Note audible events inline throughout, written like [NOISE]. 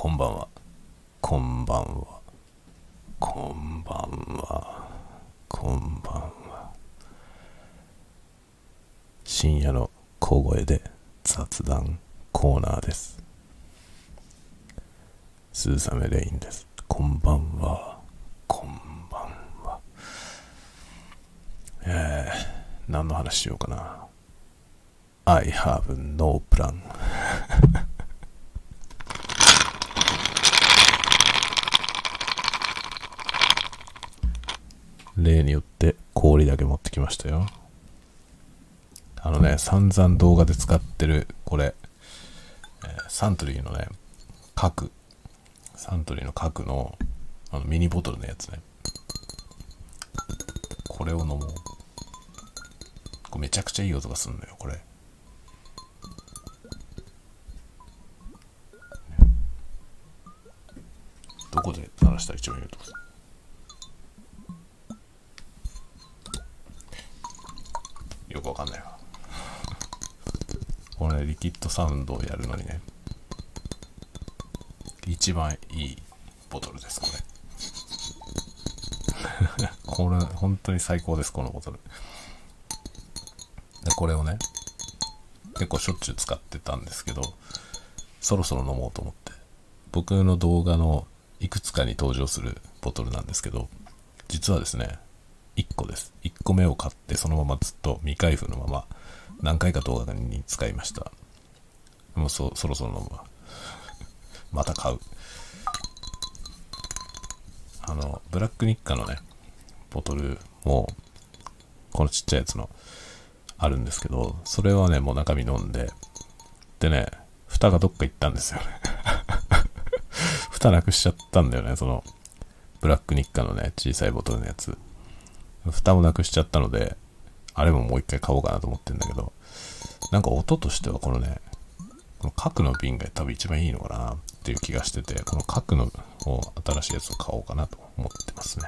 こんばんは。こんばんは。こんばんは。こんばんは。深夜の小声で雑談コーナーです。スーサメレインです。こんばんは。こんばんは。えー、何の話しようかな。I have no plan. 例によって氷だけ持ってきましたよ。あのね、散々動画で使ってる、これ、サントリーのね、角、サントリーの角のあのミニボトルのやつね。これを飲もう。これめちゃくちゃいい音がするのよ、これ。どこで鳴らしたら一番いい音がする？くわかんないわ。これね、リキッドサウンドをやるのにね、一番いいボトルです、これ。[LAUGHS] これ、本当に最高です、このボトル。で、これをね、結構しょっちゅう使ってたんですけど、そろそろ飲もうと思って。僕の動画のいくつかに登場するボトルなんですけど、実はですね、1個です。1個目を買ってそのままずっと未開封のまま何回か動画に使いました。もうそそろそろ飲むわ。また買う。あの、ブラックニッカのね、ボトルも、このちっちゃいやつの、あるんですけど、それはね、もう中身飲んで、でね、蓋がどっか行ったんですよね。[LAUGHS] 蓋なくしちゃったんだよね、その、ブラックニッカのね、小さいボトルのやつ。蓋もなくしちゃったので、あれももう一回買おうかなと思ってんだけど、なんか音としてはこのね、この角の瓶が多分一番いいのかなっていう気がしてて、この角のを新しいやつを買おうかなと思ってますね。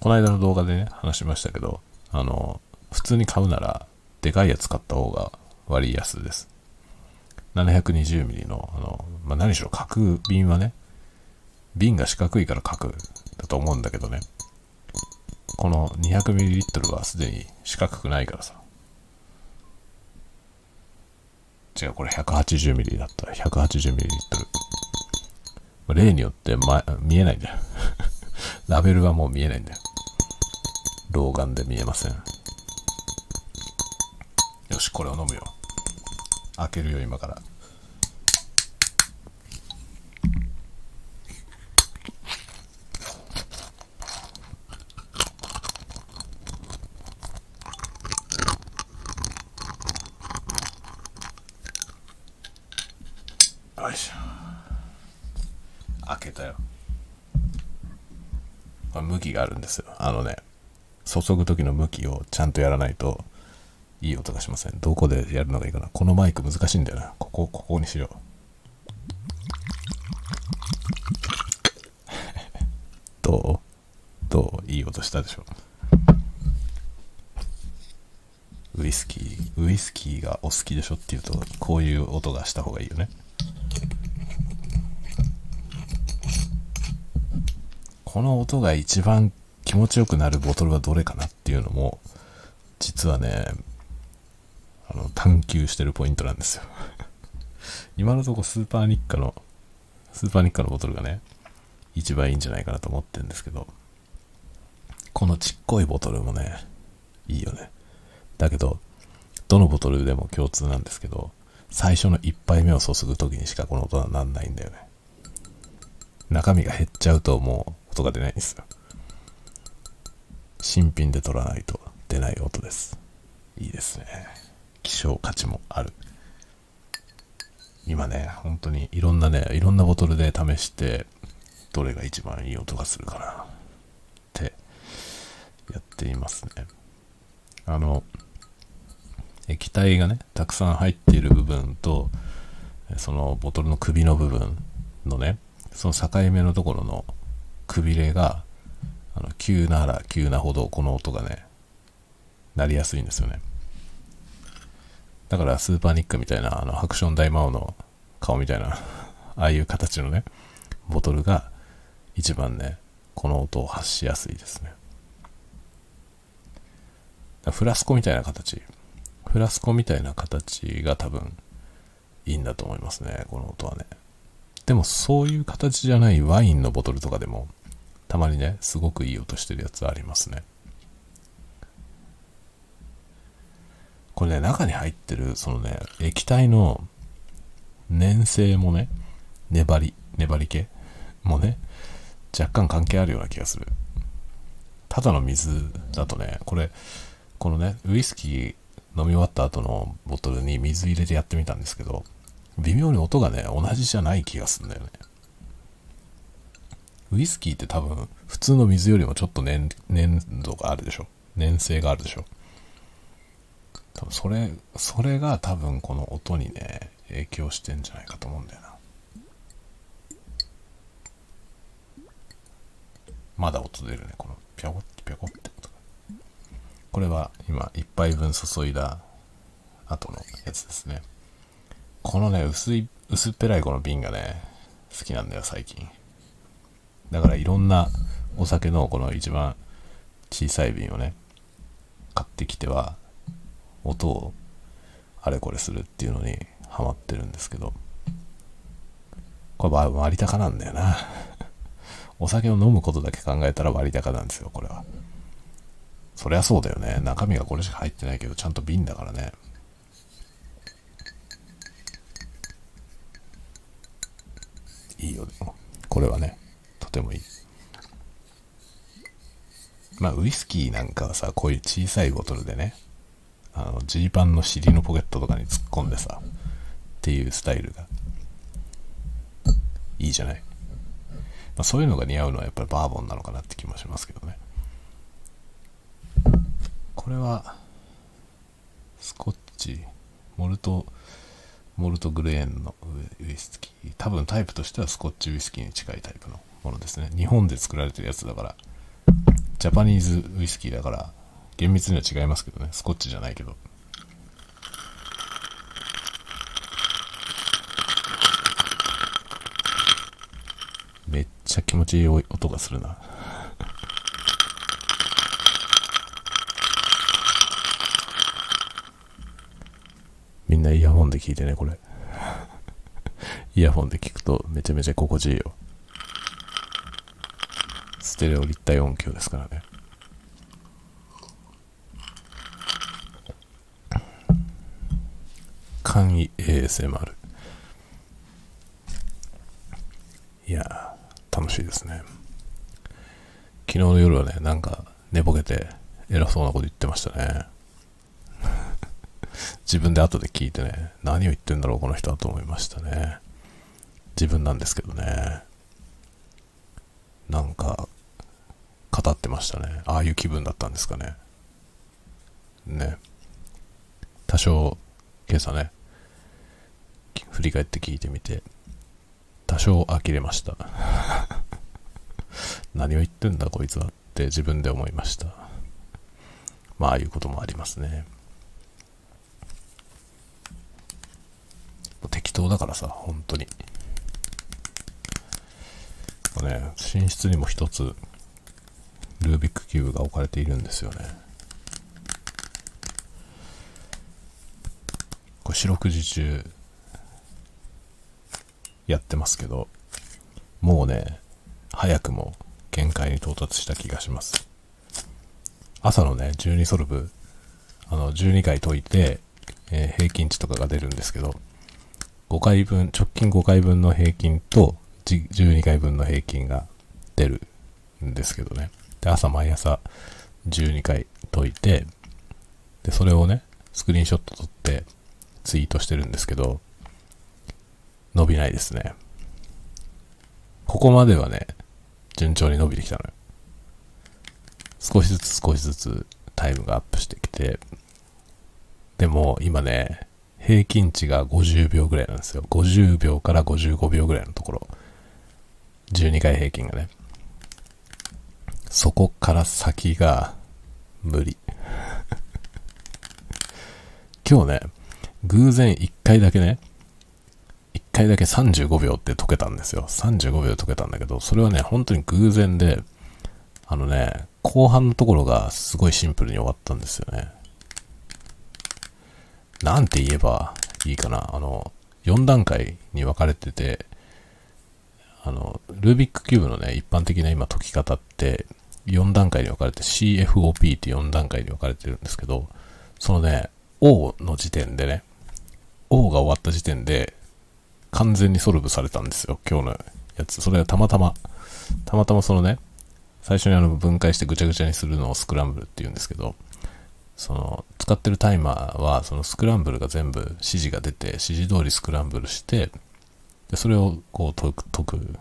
この間の動画でね、話しましたけど、あの、普通に買うなら、でかいやつ買った方が割安です。720ml の、あの、まあ、何しろ角瓶はね、瓶が四角いから角だと思うんだけどね。この 200ml はすでに四角くないからさ。違う、これ 180ml だった。180ml。例によって、ま、見えないんだよ。[LAUGHS] ラベルはもう見えないんだよ。老眼で見えません。よし、これを飲むよ。開けるよ、今から。よいしょ。開けたよ。これ向きがあるんですよ。あのね、注ぐ時の向きをちゃんとやらないと、いい音がしません。どこでやるのがいいかな。このマイク難しいんだよな。ここ、ここにしよう。[LAUGHS] どう？どう？いい音したでしょウイスキー、ウイスキーがお好きでしょっていうと、こういう音がした方がいいよね。この音が一番気持ちよくなるボトルはどれかなっていうのも、実はね、あの、探求してるポイントなんですよ。[LAUGHS] 今のとこスーパーニッカの、スーパーニッカのボトルがね、一番いいんじゃないかなと思ってるんですけど、このちっこいボトルもね、いいよね。だけど、どのボトルでも共通なんですけど、最初の一杯目を注ぐ時にしかこの音はなんないんだよね。中身が減っちゃうともう音が出ないんですよ。新品で取らないと出ない音です。いいですね。希少価値もある。今ね、本当にいろんなね、いろんなボトルで試して、どれが一番いい音がするかなってやっていますね。あの、液体がね、たくさん入っている部分と、そのボトルの首の部分のね、その境目のところのくびれが、あの急なら急なほどこの音がね、なりやすいんですよね。だからスーパーニックみたいなあのハクション大魔王の顔みたいな、[LAUGHS] ああいう形のね、ボトルが一番ね、この音を発しやすいですね。フラスコみたいな形。フラスコみたいな形が多分いいんだと思いますね、この音はね。でもそういう形じゃないワインのボトルとかでも、たまにね、すごくいい音してるやつありますね。これね、中に入ってる、そのね、液体の粘性もね、粘り、粘り気もね、若干関係あるような気がする。ただの水だとね、これ、このね、ウイスキー飲み終わった後のボトルに水入れてやってみたんですけど、微妙に音がね、同じじゃない気がするんだよね。ウイスキーって多分、普通の水よりもちょっと粘、粘度があるでしょ？粘性があるでしょ？多分それ、それが多分この音にね、影響してんじゃないかと思うんだよな。まだ音出るね、このピョコッピョコって音が。これは今、一杯分注いだ後のやつですね。このね、薄い、薄っぺらいこの瓶がね、好きなんだよ、最近。だからいろんなお酒のこの一番小さい瓶をね、買ってきては、音をあれこれするっていうのにハマってるんですけど、これ割高なんだよな。[LAUGHS] お酒を飲むことだけ考えたら割高なんですよ、これは。そりゃそうだよね。中身がこれしか入ってないけど、ちゃんと瓶だからね。いいよ、これはね、てもいい。まあ、ウイスキーなんかはさ、こういう小さいボトルでね、あの、ジーパンの尻のポケットとかに突っ込んでさ、っていうスタイルが、いいじゃない。まあ、そういうのが似合うのはやっぱりバーボンなのかなって気もしますけどね。これは、スコッチ、モルト、モルトグレーンのウイスキー。多分タイプとしてはスコッチウイスキーに近いタイプのものですね。日本で作られてるやつだから、ジャパニーズウイスキーだから、厳密には違いますけどね。スコッチじゃないけど。めっちゃ気持ちいい音がするな。[LAUGHS] みんなイヤホンで聞いてね、これ。イヤホンで聞くとめちゃめちゃ心地いいよ。ステレオ立体音響ですからね。簡易 ASMR。いや楽しいですね。昨日の夜はね、なんか寝ぼけて偉そうなこと言ってましたね。[LAUGHS] 自分で後で聞いてね、何を言ってんだろう、この人はと思いましたね。自分なんですけどね。なんか、語ってましたね。ああいう気分だったんですかね。ね。多少、今朝ね、振り返って聞いてみて、多少呆れました。[LAUGHS] 何を言ってんだこいつはって自分で思いました。まあ、ああいうこともありますね。適当だからさ、本当に。ね、寝室にも一つ、ルービックキューブが置かれているんですよね。これ四六時中やってますけど、もうね、早くも限界に到達した気がします。朝のね、12ソルブ、あの、12回解いて、えー、平均値とかが出るんですけど、5回分、直近5回分の平均と、12回分の平均が出るんですけどね。で、朝毎朝12回解いて、で、それをね、スクリーンショット撮ってツイートしてるんですけど、伸びないですね。ここまではね、順調に伸びてきたのよ。少しずつ少しずつタイムがアップしてきて、でも今ね、平均値が50秒ぐらいなんですよ。50秒から55秒ぐらいのところ。12回平均がね。そこから先が無理。[LAUGHS] 今日ね、偶然1回だけね、1回だけ35秒って解けたんですよ。35秒で解けたんだけど、それはね、本当に偶然で、あのね、後半のところがすごいシンプルに終わったんですよね。なんて言えばいいかな。あの、4段階に分かれてて、あの、ルービックキューブのね、一般的な今解き方って、4段階に分かれて CFOP って4段階に分かれてるんですけど、そのね、O の時点でね、O が終わった時点で、完全にソルブされたんですよ、今日のやつ。それはたまたま、たまたまそのね、最初にあの分解してぐちゃぐちゃにするのをスクランブルって言うんですけど、その、使ってるタイマーは、そのスクランブルが全部指示が出て、指示通りスクランブルして、で、それをこう解く、解く。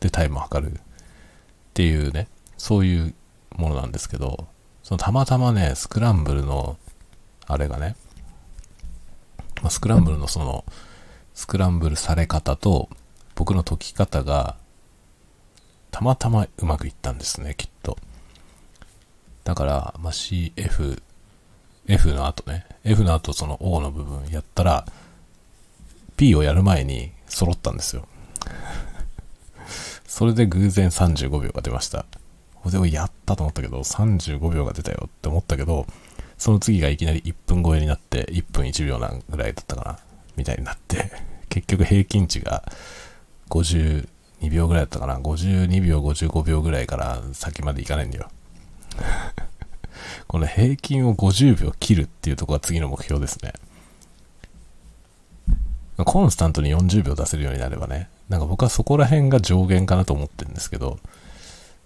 で、タイムを測る。っていうね、そういうものなんですけど、そのたまたまね、スクランブルの、あれがね、まあ、スクランブルのその、スクランブルされ方と、僕の解き方が、たまたまうまくいったんですね、きっと。だから、まあ、CF、F の後ね、F の後その O の部分やったら、P をやる前に揃ったんですよ。それで偶然35秒が出ました。でもやったと思ったけど、35秒が出たよって思ったけど、その次がいきなり1分超えになって、1分1秒なんぐらいだったかな、みたいになって、[LAUGHS] 結局平均値が52秒ぐらいだったかな、52秒、55秒ぐらいから先までいかないんだよ。[LAUGHS] この平均を50秒切るっていうとこが次の目標ですね。コンスタントに40秒出せるようになればね、なんか僕はそこら辺が上限かなと思ってるんですけど、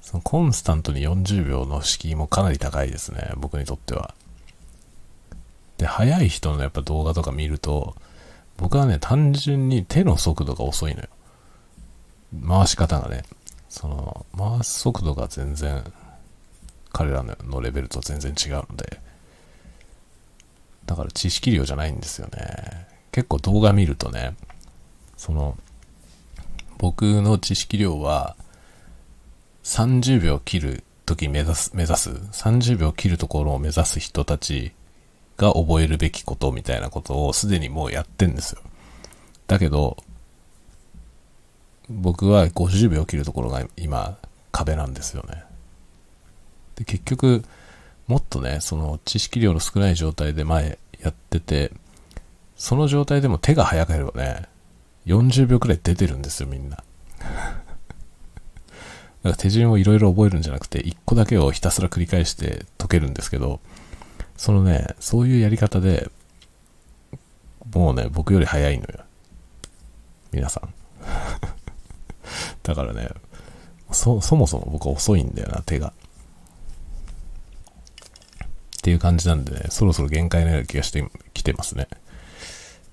そのコンスタントに40秒の敷居もかなり高いですね、僕にとっては。で、速い人のやっぱ動画とか見ると、僕はね、単純に手の速度が遅いのよ。回し方がね、その、回す速度が全然、彼らのレベルと全然違うので、だから知識量じゃないんですよね。結構動画見るとね、その、僕の知識量は、30秒切る時目指す、目指す、30秒切るところを目指す人たちが覚えるべきことみたいなことをすでにもうやってんですよ。だけど、僕は50秒切るところが今壁なんですよね。で、結局、もっとね、その知識量の少ない状態で前やってて、その状態でも手が速ければね、40秒くらい出てるんですよ、みんな。だか手順をいろいろ覚えるんじゃなくて、1個だけをひたすら繰り返して解けるんですけど、そのね、そういうやり方で、もうね、僕より早いのよ。皆さん。だからね、そ、そもそも僕は遅いんだよな、手が。っていう感じなんでね、そろそろ限界のような気がしてきてますね。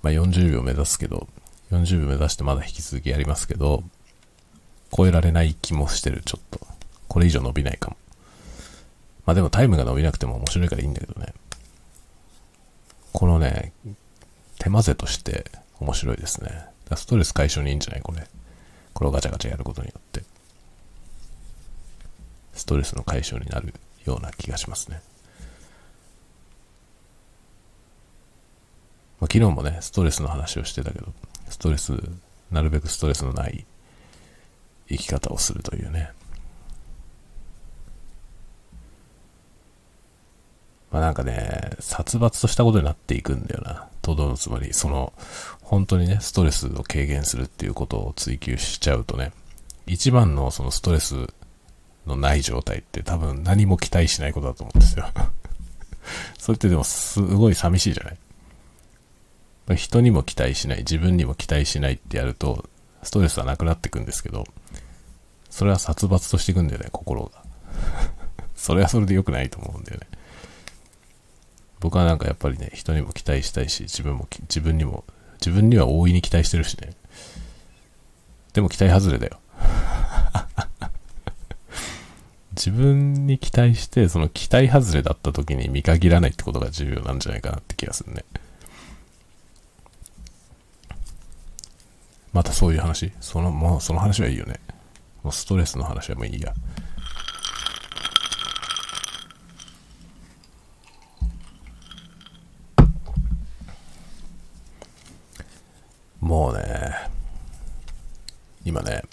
まあ、40秒目指すけど、40秒目指してまだ引き続きやりますけど、超えられない気もしてる、ちょっと。これ以上伸びないかも。まあでもタイムが伸びなくても面白いからいいんだけどね。このね、手混ぜとして面白いですね。ストレス解消にいいんじゃない？これ。これをガチャガチャやることによって。ストレスの解消になるような気がしますね。まあ、昨日もね、ストレスの話をしてたけど、ストレス、なるべくストレスのない生き方をするというね。まあなんかね、殺伐としたことになっていくんだよな。とどのつまり、その、本当にね、ストレスを軽減するっていうことを追求しちゃうとね、一番のそのストレスのない状態って多分何も期待しないことだと思うんですよ。[LAUGHS] それってでもすごい寂しいじゃない人にも期待しない、自分にも期待しないってやると、ストレスはなくなっていくんですけど、それは殺伐としていくんだよね、心が。[LAUGHS] それはそれで良くないと思うんだよね。僕はなんかやっぱりね、人にも期待したいし、自分も、自分にも、自分には大いに期待してるしね。でも期待外れだよ。[LAUGHS] 自分に期待して、その期待外れだった時に見限らないってことが重要なんじゃないかなって気がするね。またそういう話？その、もうその話はいいよね。もうストレスの話はもういいや。もうね、今ね、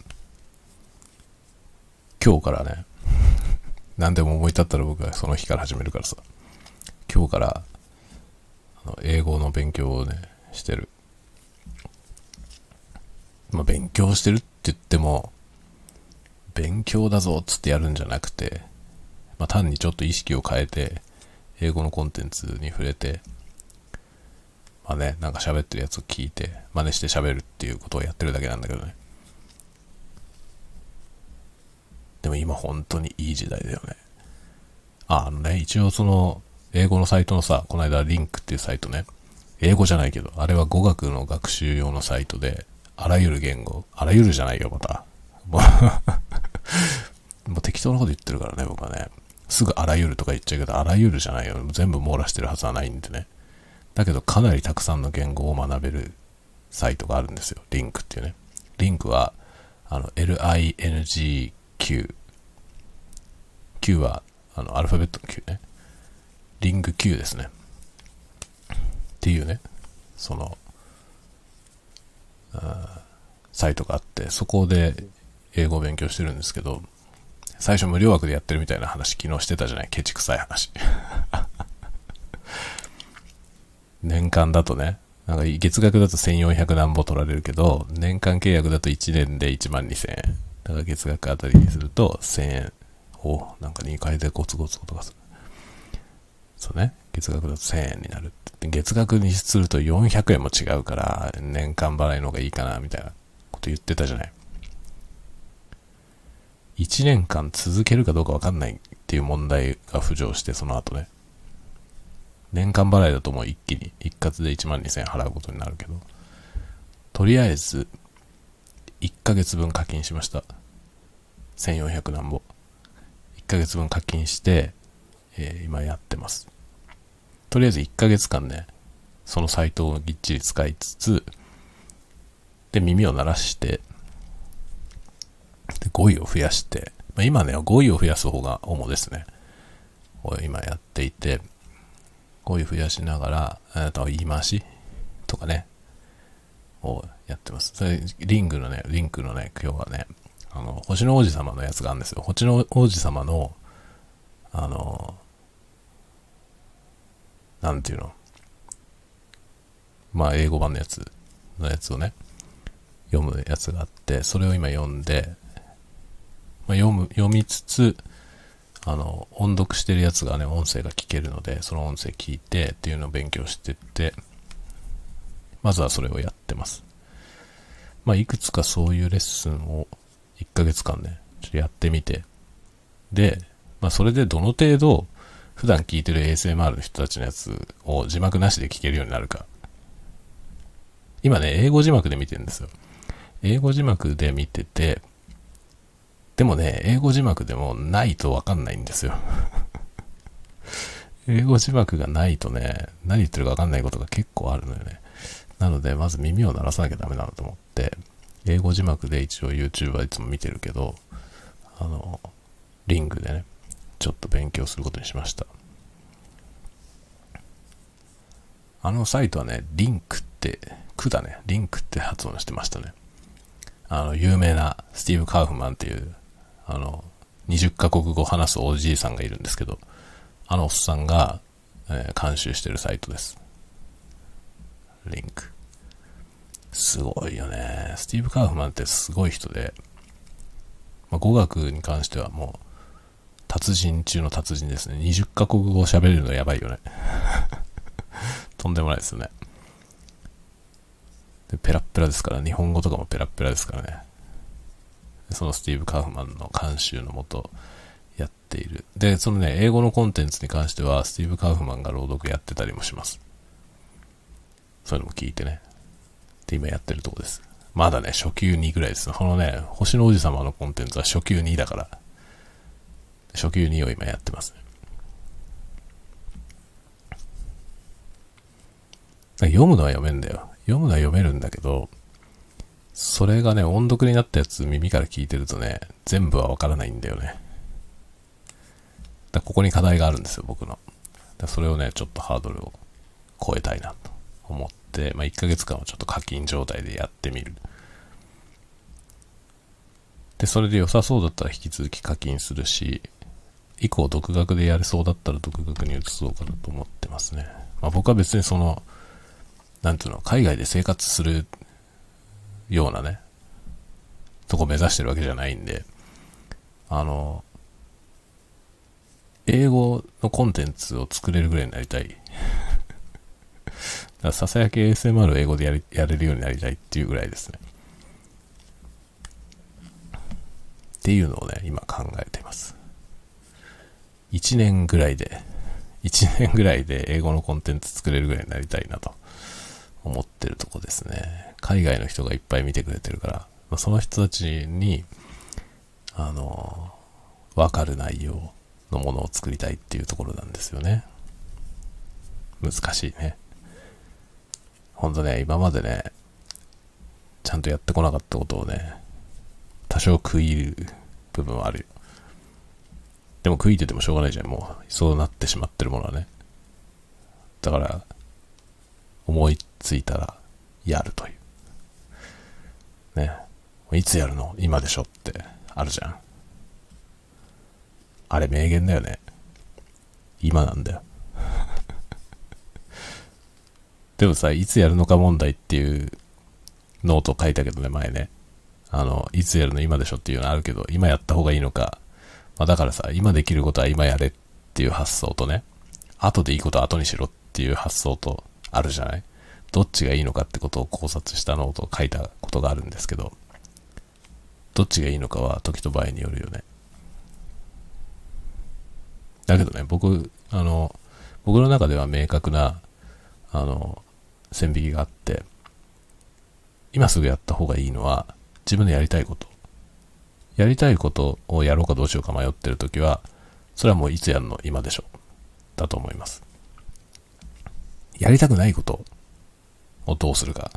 今日からね、[LAUGHS] 何でも思い立ったら僕はその日から始めるからさ、今日から英語の勉強をね、してる。まあ、勉強してるって言っても、勉強だぞっつってやるんじゃなくて、まあ、単にちょっと意識を変えて、英語のコンテンツに触れて、まあね、なんか喋ってるやつを聞いて、真似して喋るっていうことをやってるだけなんだけどね。でも今本当にいい時代だよね。あ、あのね、一応その、英語のサイトのさ、この間リンクっていうサイトね、英語じゃないけど、あれは語学の学習用のサイトで、あらゆる言語、あらゆるじゃないよ、また。もう適当なこと言ってるからね、僕はね。すぐあらゆるとか言っちゃうけど、あらゆるじゃないよ。全部網羅してるはずはないんでね。だけど、かなりたくさんの言語を学べるサイトがあるんですよ。リンクっていうね。リンクは、あの、LINGQ。Q は、あの、アルファベットの Q ね。リング Q ですね。っていうね、その、サイトがあって、そこで英語を勉強してるんですけど、最初無料枠でやってるみたいな話昨日してたじゃない？ケチくさい話。[LAUGHS] 年間だとね、なんか月額だと1400何ぼ取られるけど、年間契約だと1年で1万2000円。だから月額あたりにすると1000円。おなんか2回でゴツゴツとかする。そうね。月額だと1000円になる。月額にすると400円も違うから、年間払いの方がいいかな、みたいなこと言ってたじゃない？1年間続けるかどうかわかんないっていう問題が浮上して、その後ね。年間払いだともう一気に、一括で1万2000円払うことになるけど、とりあえず、1ヶ月分課金しました。1400何ぼ。1ヶ月分課金して、えー、今やってます。とりあえず1ヶ月間ね、そのサイトをぎっちり使いつつ、で、耳を鳴らして、で語彙を増やして、まあ、今ね、語彙を増やす方が主ですね。を今やっていて、語彙増やしながら、えー、と言い回しとかね、をやってます。それ、リングのね、リンクのね、今日はね、あの、星の王子様のやつがあるんですよ。星の王子様の、あの、なんていうの？まあ、英語版のやつのやつをね、読むやつがあって、それを今読んで、まあ、読む、読みつつ、あの、音読してるやつがね、音声が聞けるので、その音声聞いてっていうのを勉強してって、まずはそれをやってます。まあ、いくつかそういうレッスンを1ヶ月間ね、ちょっとやってみて、で、まあ、それでどの程度、普段聞いてる ASMR の人たちのやつを字幕なしで聞けるようになるか。今ね、英語字幕で見てるんですよ。英語字幕で見てて、でもね、英語字幕でもないとわかんないんですよ。[LAUGHS] 英語字幕がないとね、何言ってるかわかんないことが結構あるのよね。なので、まず耳を鳴らさなきゃダメだなと思って、英語字幕で一応 YouTube はいつも見てるけど、あの、リングでね、ちょっと勉強することにしました。あのサイトはね、リンクって、区だね、リンクって発音してましたね。あの、有名なスティーブ・カウフマンっていうあの、20カ国語話すおじいさんがいるんですけど、あのおっさんが、えー、監修してるサイトです。リンク。すごいよね。スティーブ・カーフマンってすごい人で、まあ、語学に関してはもう、達人中の達人ですね。20カ国語喋れるのやばいよね。[LAUGHS] とんでもないですよね。で、ペラッペラですから、日本語とかもペラッペラですからね。そのスティーブ・カーフマンの監修のもとやっている。で、そのね、英語のコンテンツに関しては、スティーブ・カーフマンが朗読やってたりもします。そういうのも聞いてね。で、今やってるとこです。まだね、初級2ぐらいです。このね、星の王子様のコンテンツは初級2だから、初級2を今やってますね。読むのは読めんだよ。読むのは読めるんだけど、それがね、音読になったやつ耳から聞いてるとね、全部はわからないんだよね。だここに課題があるんですよ、僕の。だそれをね、ちょっとハードルを超えたいなと思って、まあ、1ヶ月間はちょっと課金状態でやってみる。で、それで良さそうだったら引き続き課金するし、以降独学でやれそうだったら独学に移そうかなと思ってますね。まあ僕は別にその、なんていうの、海外で生活するようなね、とこ目指してるわけじゃないんで、あの、英語のコンテンツを作れるぐらいになりたい。[LAUGHS] ささやき ASMR を英語でやりやれるようになりたいっていうぐらいですね。っていうのをね、今考えています。1年ぐらいで、1年ぐらいで英語のコンテンツ作れるぐらいになりたいなと思ってるとこですね。海外の人がいっぱい見てくれてるから、まあ、その人たちに、あの、わかる内容のものを作りたいっていうところなんですよね。難しいね。ほんとね、今までね、ちゃんとやってこなかったことをね、多少食い入る部分はあるよ。でも食いててもしょうがないじゃん、もう。そうなってしまってるものはね。だから、思いついたら、やるという。ね。いつやるの？今でしょってあるじゃん。あれ名言だよね。今なんだよ。[LAUGHS] でもさ、いつやるのか問題っていうノート書いたけどね、前ね。あの、いつやるの？今でしょっていうのあるけど、今やった方がいいのか。まあ、だからさ、今できることは今やれっていう発想とね、後でいいことは後にしろっていう発想とあるじゃない？どっちがいいのかってことを考察したノートを書いたことがあるんですけど、どっちがいいのかは時と場合によるよね。だけどね、僕、あの、僕の中では明確な、あの、線引きがあって、今すぐやった方がいいのは、自分でやりたいこと。やりたいことをやろうかどうしようか迷ってるときは、それはもういつやるの今でしょ。だと思います。やりたくないことをどうするか。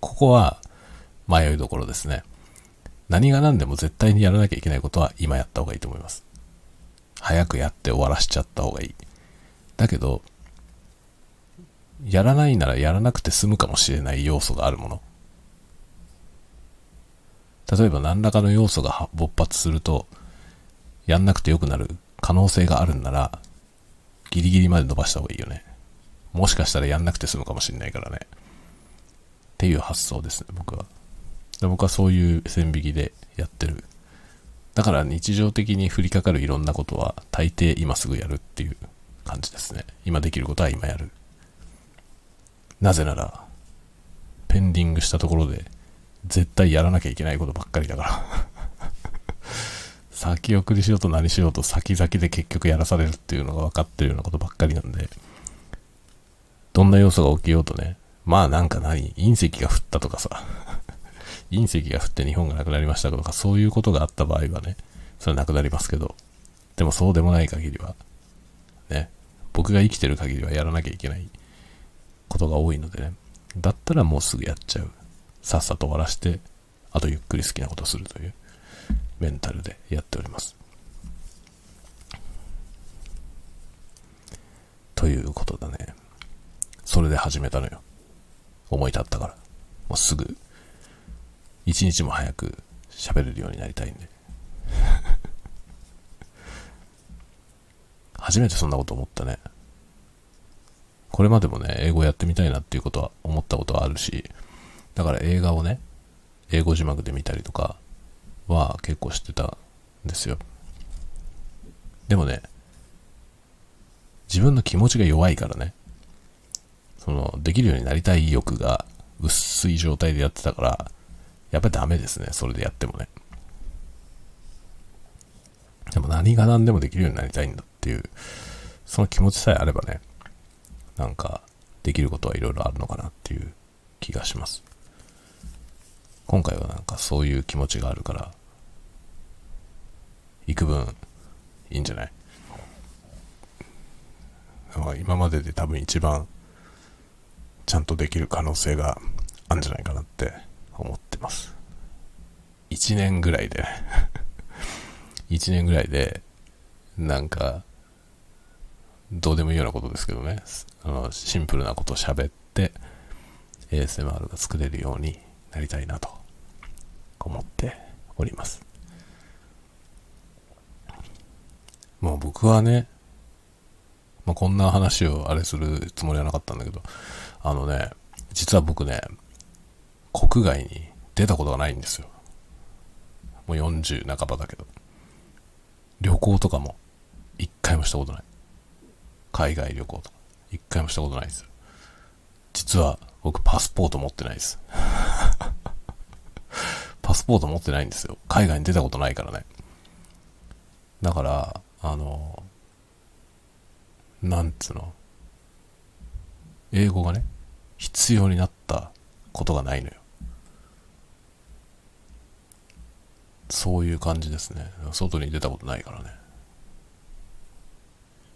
ここは迷いどころですね。何が何でも絶対にやらなきゃいけないことは今やった方がいいと思います。早くやって終わらしちゃった方がいい。だけど、やらないならやらなくて済むかもしれない要素があるもの。例えば何らかの要素が勃発すると、やんなくてよくなる可能性があるんなら、ギリギリまで伸ばした方がいいよね。もしかしたらやんなくて済むかもしれないからね。っていう発想ですね、僕は。で僕はそういう線引きでやってる。だから日常的に降りかかるいろんなことは大抵今すぐやるっていう感じですね。今できることは今やる。なぜなら、ペンディングしたところで絶対やらなきゃいけないことばっかりだから [LAUGHS] 先送りしようと何しようと先々で結局やらされるっていうのが分かってるようなことばっかりなんで、どんな要素が起きようとね、まあなんか何、隕石が降ったとかさ、[LAUGHS] 隕石が降って日本がなくなりましたとか、そういうことがあった場合はね、それはなくなりますけど、でもそうでもない限りは、ね、僕が生きてる限りはやらなきゃいけない。ことが多いのでね、だったらもうすぐやっちゃう。さっさと終わらして、あとゆっくり好きなことするという。メンタルでやっております。ということだね。それで始めたのよ。思い立ったから。もうすぐ、一日も早く喋れるようになりたいんで。[LAUGHS] 初めてそんなこと思ったね。これまでもね、英語やってみたいなっていうことは思ったことはあるし、だから映画をね、英語字幕で見たりとかは結構してたんですよ。でもね、自分の気持ちが弱いからね、その、できるようになりたい意欲が薄い状態でやってたから、やっぱりダメですね、それでやってもね。でも何が何でもできるようになりたいんだっていう、その気持ちさえあればね、なんか、できることはいろいろあるのかなっていう気がします。今回はなんかそういう気持ちがあるから、幾分いいんじゃない？今までで多分一番ちゃんとできる可能性があるんじゃないかなって思ってます。1年ぐらいで [LAUGHS] 1年ぐらいで、なんか、どうでもいいようなことですけどね、あのシンプルなことを喋って、ASMR が作れるようになりたいなと思っております。もう僕はね、まあ、こんな話をあれするつもりはなかったんだけど、あのね、実は僕ね、国外に出たことがないんですよ。もう40半ばだけど。旅行とかも一回もしたことない。海外旅行とか一回もしたことないですよ。実は僕パスポート持ってないです。[LAUGHS] パスポート持ってないんですよ。海外に出たことないからね。だから、あの、なんつうの、英語がね、必要になったことがないのよ。そういう感じですね。外に出たことないからね。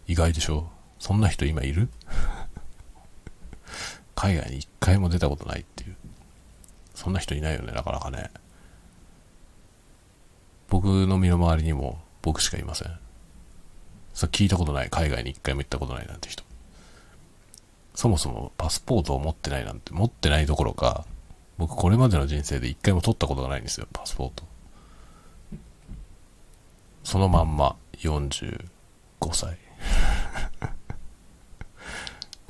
意外でしょ？そんな人今いる？[LAUGHS] 海外に一回も出たことないっていう。そんな人いないよね、なかなかね。僕の身の回りにも僕しかいません。それ聞いたことない。海外に一回も行ったことないなんて人。そもそもパスポートを持ってないなんて、持ってないどころか、僕これまでの人生で一回も取ったことがないんですよ、パスポート。そのまんま45歳。[LAUGHS]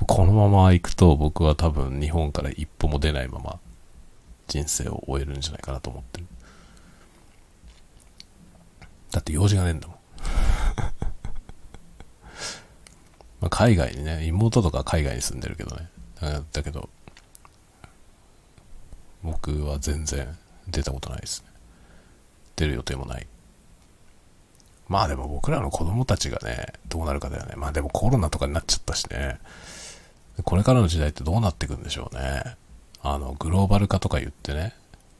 このまま行くと僕は多分日本から一歩も出ないまま人生を終えるんじゃないかなと思ってる。だって用事がねえんだもん。まあ海外にね、妹とか海外に住んでるけどね。だけど、僕は全然出たことないですね。出る予定もない。まあでも僕らの子供たちがね、どうなるかだよね。まあでもコロナとかになっちゃったしね。これからの時代ってどうなっていくんでしょうね。あの、グローバル化とか言ってね、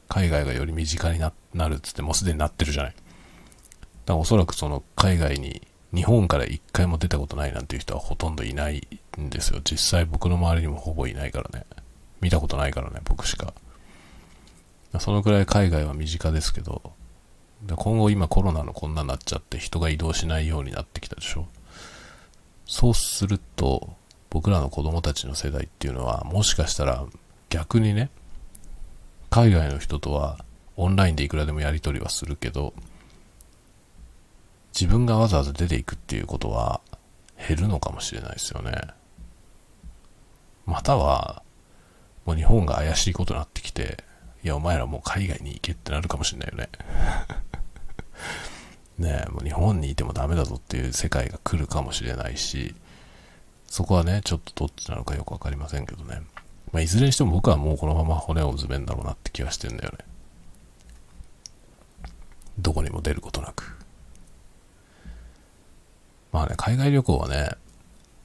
海外がより身近にななるっつってもうすでになってるじゃない。だからおそらくその海外に日本から一回も出たことないなんていう人はほとんどいないんですよ。実際僕の周りにもほぼいないからね。見たことないからね、僕しか。そのくらい海外は身近ですけど、今後今コロナのこんなになっちゃって人が移動しないようになってきたでしょ。そうすると、僕らの子供たちの世代っていうのは、もしかしたら逆にね、海外の人とはオンラインでいくらでもやり取りはするけど、自分がわざわざ出ていくっていうことは減るのかもしれないですよね。または、もう日本が怪しいことになってきて、いや、お前らもう海外に行けってなるかもしれないよね。[LAUGHS] ねえ、もう日本にいてもダメだぞっていう世界が来るかもしれないし、そこはね、ちょっとどっちなのかよくわかりませんけどね。まあ、いずれにしても僕はもうこのまま骨をうずめんだろうなって気はしてんだよね。どこにも出ることなく。まあね、海外旅行はね、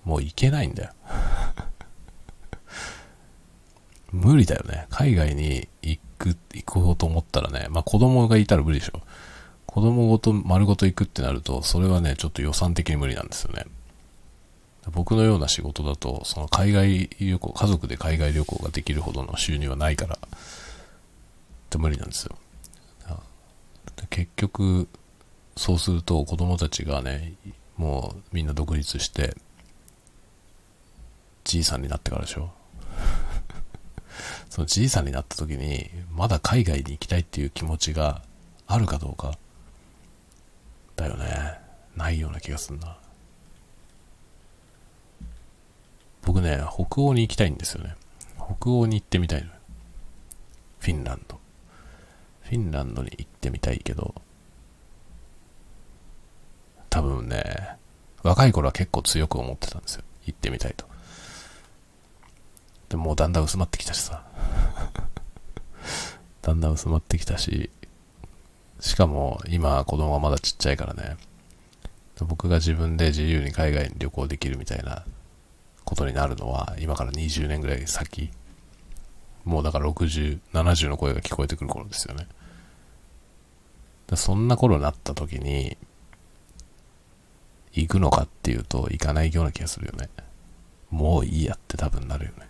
もう行けないんだよ。[LAUGHS] 無理だよね。海外に行く、行こうと思ったらね、まあ子供がいたら無理でしょ。子供ごと丸ごと行くってなると、それはね、ちょっと予算的に無理なんですよね。僕のような仕事だと、その海外旅行、家族で海外旅行ができるほどの収入はないから、って無理なんですよ。結局、そうすると子供たちがね、もうみんな独立して、じいさんになってからでしょ。[LAUGHS] そのじいさんになった時に、まだ海外に行きたいっていう気持ちがあるかどうか、だよね。ないような気がするな。僕ね、北欧に行きたいんですよね。北欧に行ってみたいの。フィンランド。フィンランドに行ってみたいけど、多分ね、若い頃は結構強く思ってたんですよ。行ってみたいと。でもうだんだん薄まってきたしさ。[LAUGHS] だんだん薄まってきたし、しかも今子供がまだちっちゃいからね、僕が自分で自由に海外に旅行できるみたいなことになるのは今から20年ぐらい先。もうだから60、70の声が聞こえてくる頃ですよね。そんな頃になった時に、行くのかっていうと行かないような気がするよね。もういいやって多分なるよね。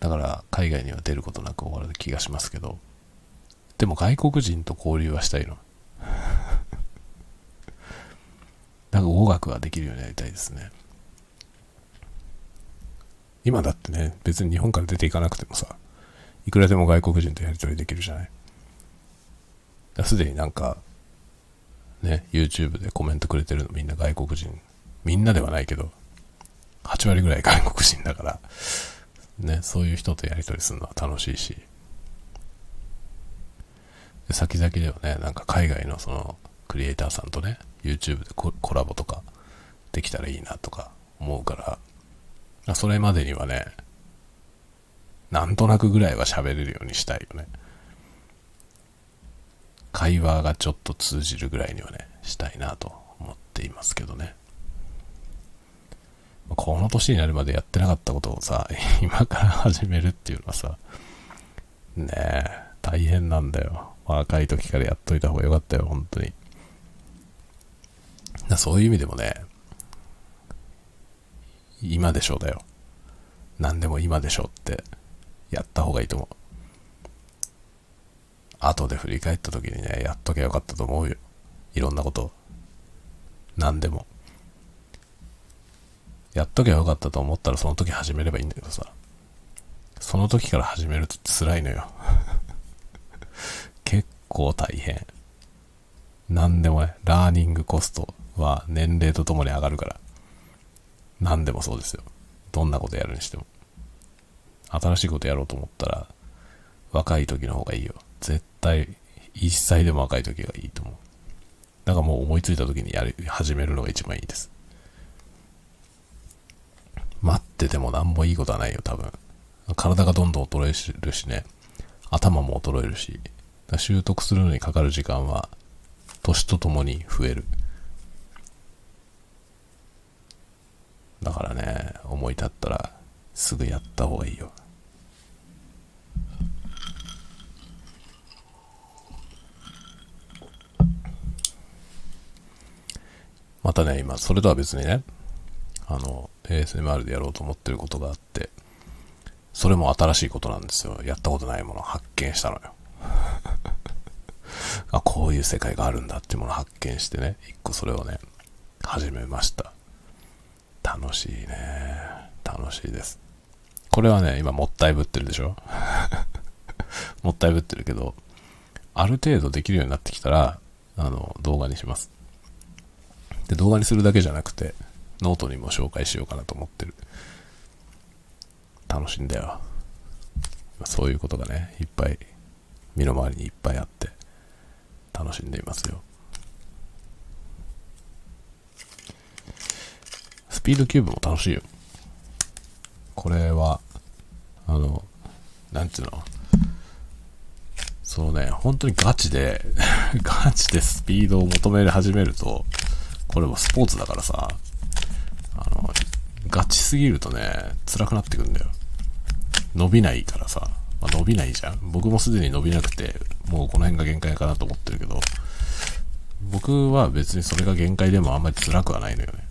だから海外には出ることなく終わる気がしますけど。でも外国人と交流はしたいの。[LAUGHS] なんか語学はできるようになりたいですね。今だってね、別に日本から出ていかなくてもさ、いくらでも外国人とやり取りできるじゃない。すでになんか、ね、YouTube でコメントくれてるのみんな外国人。みんなではないけど、8割ぐらい外国人だから、ね、そういう人とやり取りするのは楽しいし、で先々ではね、なんか海外のそのクリエイターさんとね、YouTube でコラボとかできたらいいなとか思うから、それまでにはね、なんとなくぐらいは喋れるようにしたいよね。会話がちょっと通じるぐらいにはね、したいなと思っていますけどね。この年になるまでやってなかったことをさ、[LAUGHS] 今から始めるっていうのはさ、ねえ、大変なんだよ。若い時からやっといた方がよかったよ、本当に。そういう意味でもね、今でしょうだよ。何でも今でしょうってやった方がいいと思う。後で振り返った時にね、やっとけばよかったと思うよ。いろんなこと。何でも。やっとけばよかったと思ったらその時始めればいいんだけどさ。その時から始めると辛いのよ。[LAUGHS] 結構大変。何でもね、ラーニングコストは年齢とともに上がるから。何でもそうですよ。どんなことやるにしても。新しいことやろうと思ったら、若い時の方がいいよ。絶対、一歳でも若い時がいいと思う。だからもう思いついた時にやる、始めるのが一番いいです。待ってても何もいいことはないよ、多分。体がどんどん衰えるしね。頭も衰えるし。習得するのにかかる時間は、年とともに増える。だからね、思い立ったら、すぐやった方がいいよ。またね、今、それとは別にね、あの、ASMR でやろうと思ってることがあって、それも新しいことなんですよ。やったことないものを発見したのよ。[LAUGHS] あ、こういう世界があるんだっていうものを発見してね、一個それをね、始めました。楽しいね。楽しいです。これはね、今もったいぶってるでしょ？[LAUGHS] もったいぶってるけど、ある程度できるようになってきたら、あの、動画にします。で、動画にするだけじゃなくて、ノートにも紹介しようかなと思ってる。楽しいんだよ。そういうことがね、いっぱい、身の回りにいっぱいあって、楽しんでいますよ。スピードキューブも楽しいよ。これは、あの、なんていうの？そうね、本当にガチで [LAUGHS] ガチでスピードを求め始めると、これもスポーツだからさ、あの、ガチすぎるとね、辛くなってくんだよ。伸びないからさ、まあ、伸びないじゃん。僕もすでに伸びなくて、もうこの辺が限界かなと思ってるけど、僕は別にそれが限界でもあんまり辛くはないのよね。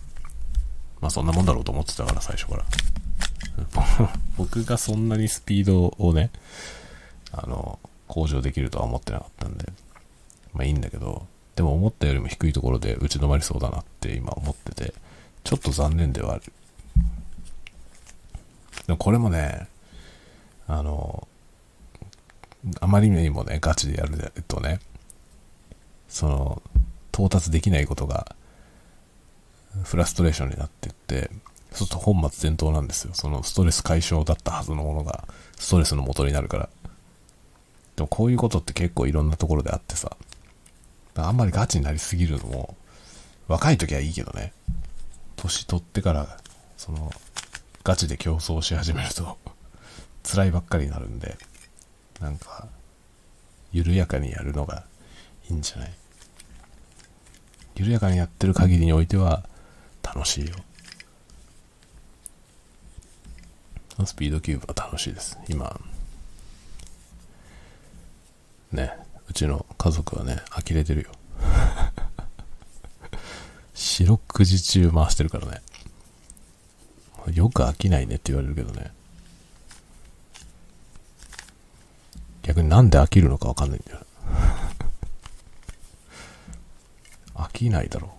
まあそんなもんだろうと思ってたから最初から。[LAUGHS] 僕がそんなにスピードをね、あの、向上できるとは思ってなかったんで、まあいいんだけど、でも思ったよりも低いところで打ち止まりそうだなって今思ってて、ちょっと残念ではある。でもこれもね、あの、あまりにもね、ガチでやるとね、その、到達できないことが、フラストレーションになってって、そうすると本末転倒なんですよ。そのストレス解消だったはずのものが、ストレスの元になるから。でもこういうことって結構いろんなところであってさ、あんまりガチになりすぎるのも、若い時はいいけどね、年取ってから、その、ガチで競争し始めると、辛いばっかりになるんで、なんか、緩やかにやるのがいいんじゃない？緩やかにやってる限りにおいては楽しいよ。スピードキューブは楽しいです。今、ね、うちの家族はね、呆れてるよ。四六時中回してるからね。よく飽きないねって言われるけどね。逆になんで飽きるのかわかんないんだよ。[LAUGHS] 飽きないだろう。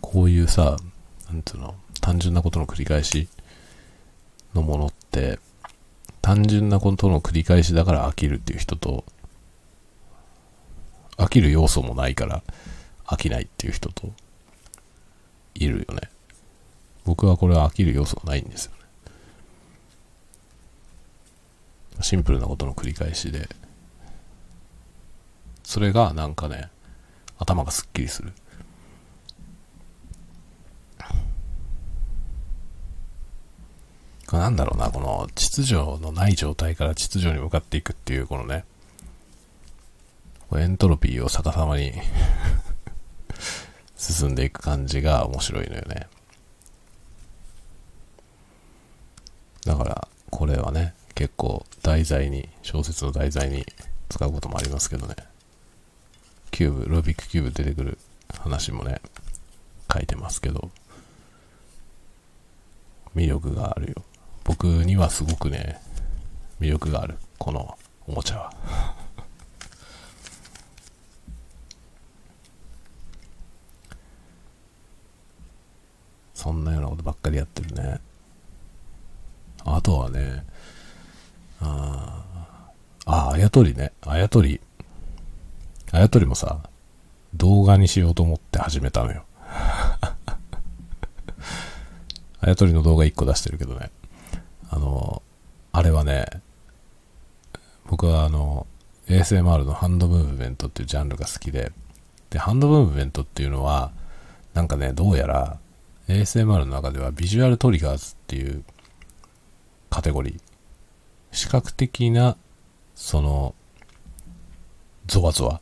こういうさ、なんつうの、単純なことの繰り返しのものって、単純なことの繰り返しだから飽きるっていう人と、飽きる要素もないから飽きないっていう人といるよね。僕はこれは飽きる要素がないんですよね。シンプルなことの繰り返しで、それがなんかね、頭がすっきりする。なんだろうな、この秩序のない状態から秩序に向かっていくっていう、このね、エントロピーを逆さまに [LAUGHS] 進んでいく感じが面白いのよね。だから、これはね、結構題材に、小説の題材に使うこともありますけどね。キューブ、ルービックキューブ出てくる話もね、書いてますけど、魅力があるよ。僕にはすごくね、魅力がある。このおもちゃは。そんなようなことばっかりやってるね。あとはね、ああ、あやとりね。あやとり。あやとりもさ、動画にしようと思って始めたのよ。[LAUGHS] あやとりの動画1個出してるけどね。あの、あれはね、僕はあの、ASMR のハンドムーブメントっていうジャンルが好きで、で、ハンドムーブメントっていうのは、なんかね、どうやら、ASMR の中ではビジュアルトリガーズっていうカテゴリー。視覚的な、その、ゾワゾワ。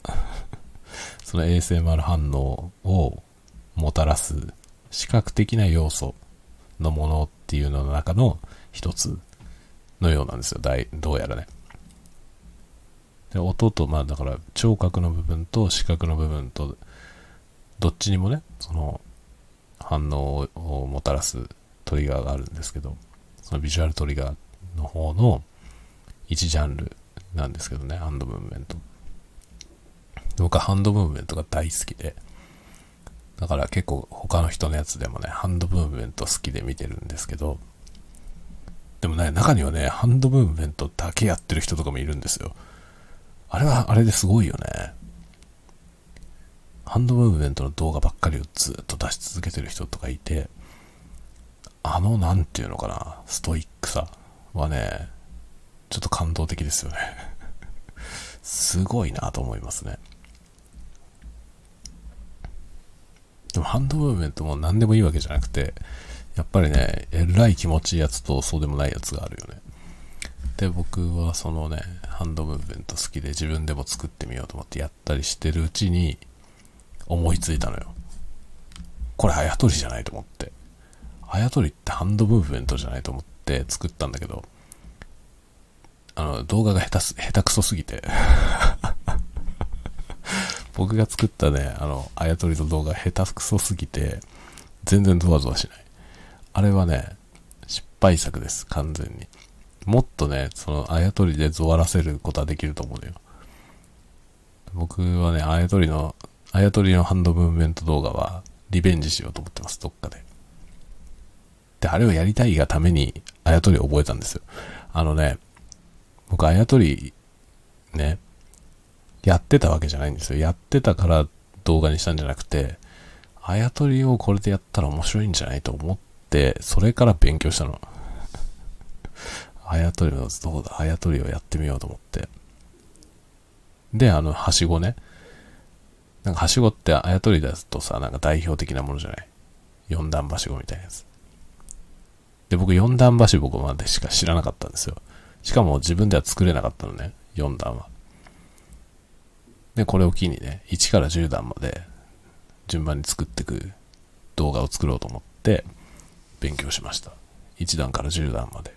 [LAUGHS] その ASMR 反応をもたらす視覚的な要素のものっていうのの中の一つのようなんですよ。どうやらね。で音と、まあだから聴覚の部分と視覚の部分と、どっちにもね、その反応をもたらすトリガーがあるんですけど、そのビジュアルトリガーの方の一ジャンルなんですけどね、ハンドムーブメント。僕はハンドムーブメントが大好きで、だから結構他の人のやつでもね、ハンドムーブメント好きで見てるんですけど、でもね、中にはね、ハンドムーブメントだけやってる人とかもいるんですよ。あれはあれですごいよね。ハンドムーブメントの動画ばっかりをずっと出し続けてる人とかいて、あの、なんていうのかな、ストイックさはね、ちょっと感動的ですよね。[LAUGHS] すごいなと思いますね。でもハンドムーブメントも何でもいいわけじゃなくて、やっぱりね、えらい気持ちいいやつとそうでもないやつがあるよね。で、僕はそのね、ハンドムーブメント好きで自分でも作ってみようと思ってやったりしてるうちに思いついたのよ。これあやとりじゃないと思って。あやとりってハンドムーブメントじゃないと思って作ったんだけど、あの、動画が下手す、下手くそすぎて [LAUGHS] 僕が作ったね、あの、あやとりの動画下手くそすぎて、全然ゾワゾワしない。あれはね、失敗作です、完全に。もっとね、その、あやとりでゾワらせることはできると思うのよ。僕はね、あやとりの、あやとりのハンドムーブメント動画は、リベンジしようと思ってます、どっかで。で、あれをやりたいがために、あやとりを覚えたんですよ。あのね、僕、あやとり、ね、やってたわけじゃないんですよ。やってたから動画にしたんじゃなくて、あやとりをこれでやったら面白いんじゃないと思っ、それから勉強したの。あやとりの、どうだ、あやとりをやってみようと思って。で、あの、はしごね。なんか、はしごってあやとりだとさ、なんか代表的なものじゃない？四段はしごみたいなやつ。で、僕四段はしごまでしか知らなかったんですよ。しかも自分では作れなかったのね、四段は。で、これを機にね、1から10段まで順番に作っていく動画を作ろうと思って、勉強しました。1段から10段まで。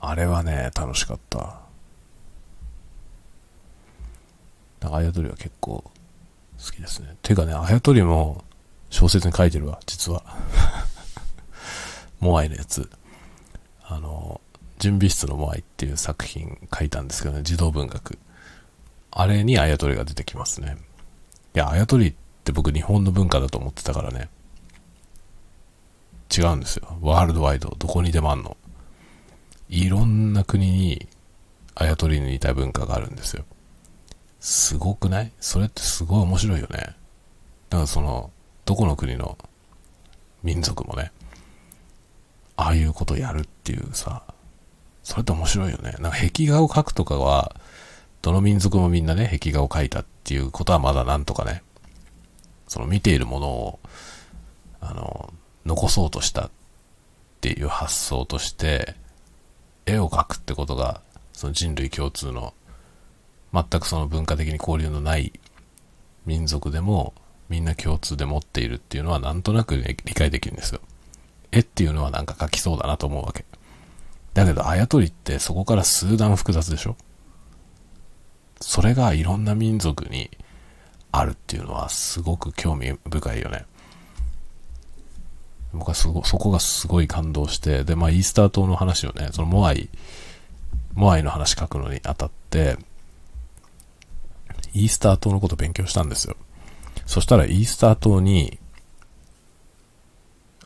あれはね、楽しかった。なんかあやとりは結構好きですね。ていうかね、あやとりも小説に書いてるわ、実は。[LAUGHS] モアイのやつ。あの、準備室のモアイっていう作品書いたんですけどね、児童文学。あれにあやとりが出てきますね。いや、あやとりってって僕日本の文化だと思ってたからね。違うんですよ。ワールドワイド、どこにでもあんの。いろんな国にあやとりに似た文化があるんですよ。すごくない？それってすごい面白いよね。だからその、どこの国の民族もね、ああいうことやるっていうさ、それって面白いよね。なんか壁画を描くとかは、どの民族もみんなね、壁画を描いたっていうことはまだなんとかね、その見ているものを、あの、残そうとしたっていう発想として、絵を描くってことが、その人類共通の、全くその文化的に交流のない民族でも、みんな共通で持っているっていうのはなんとなく、ね、理解できるんですよ。絵っていうのはなんか描きそうだなと思うわけ。だけど、あやとりってそこから数段複雑でしょそれがいろんな民族にあるっていうのはすごく興味深いよね。僕は、そこがすごい感動して、で、まあ、イースター島の話をね、そのモアイ、モアイの話書くのにあたって、イースター島のこと勉強したんですよ。そしたらイースター島に、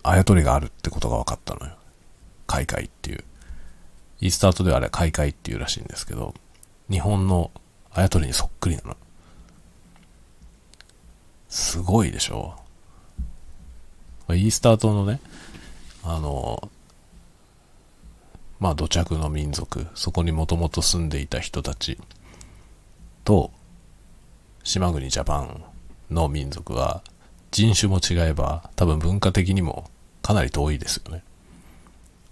あやとりがあるってことが分かったのよ。開会っていう。イースター島ではあれ開会っていうらしいんですけど、日本のあやとりにそっくりなの。すごいでしょイースター島のね、あの、まあ土着の民族、そこにもともと住んでいた人たちと、島国ジャパンの民族は人種も違えば多分文化的にもかなり遠いですよね。